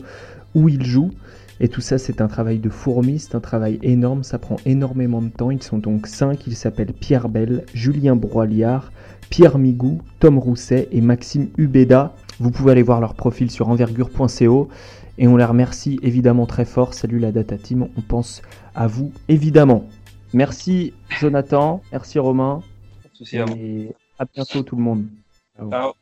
où ils jouent. Et tout ça, c'est un travail de fourmi, c'est un travail énorme, ça prend énormément de temps. Ils sont donc 5, ils s'appellent Pierre Bell, Julien Broiliard, Pierre Migou, Tom Rousset et Maxime Ubeda. Vous pouvez aller voir leur profil sur envergure.co et on les remercie évidemment très fort. Salut la Data Team, on pense à vous évidemment. Merci Jonathan, merci Romain. et à bientôt tout le monde. Ciao.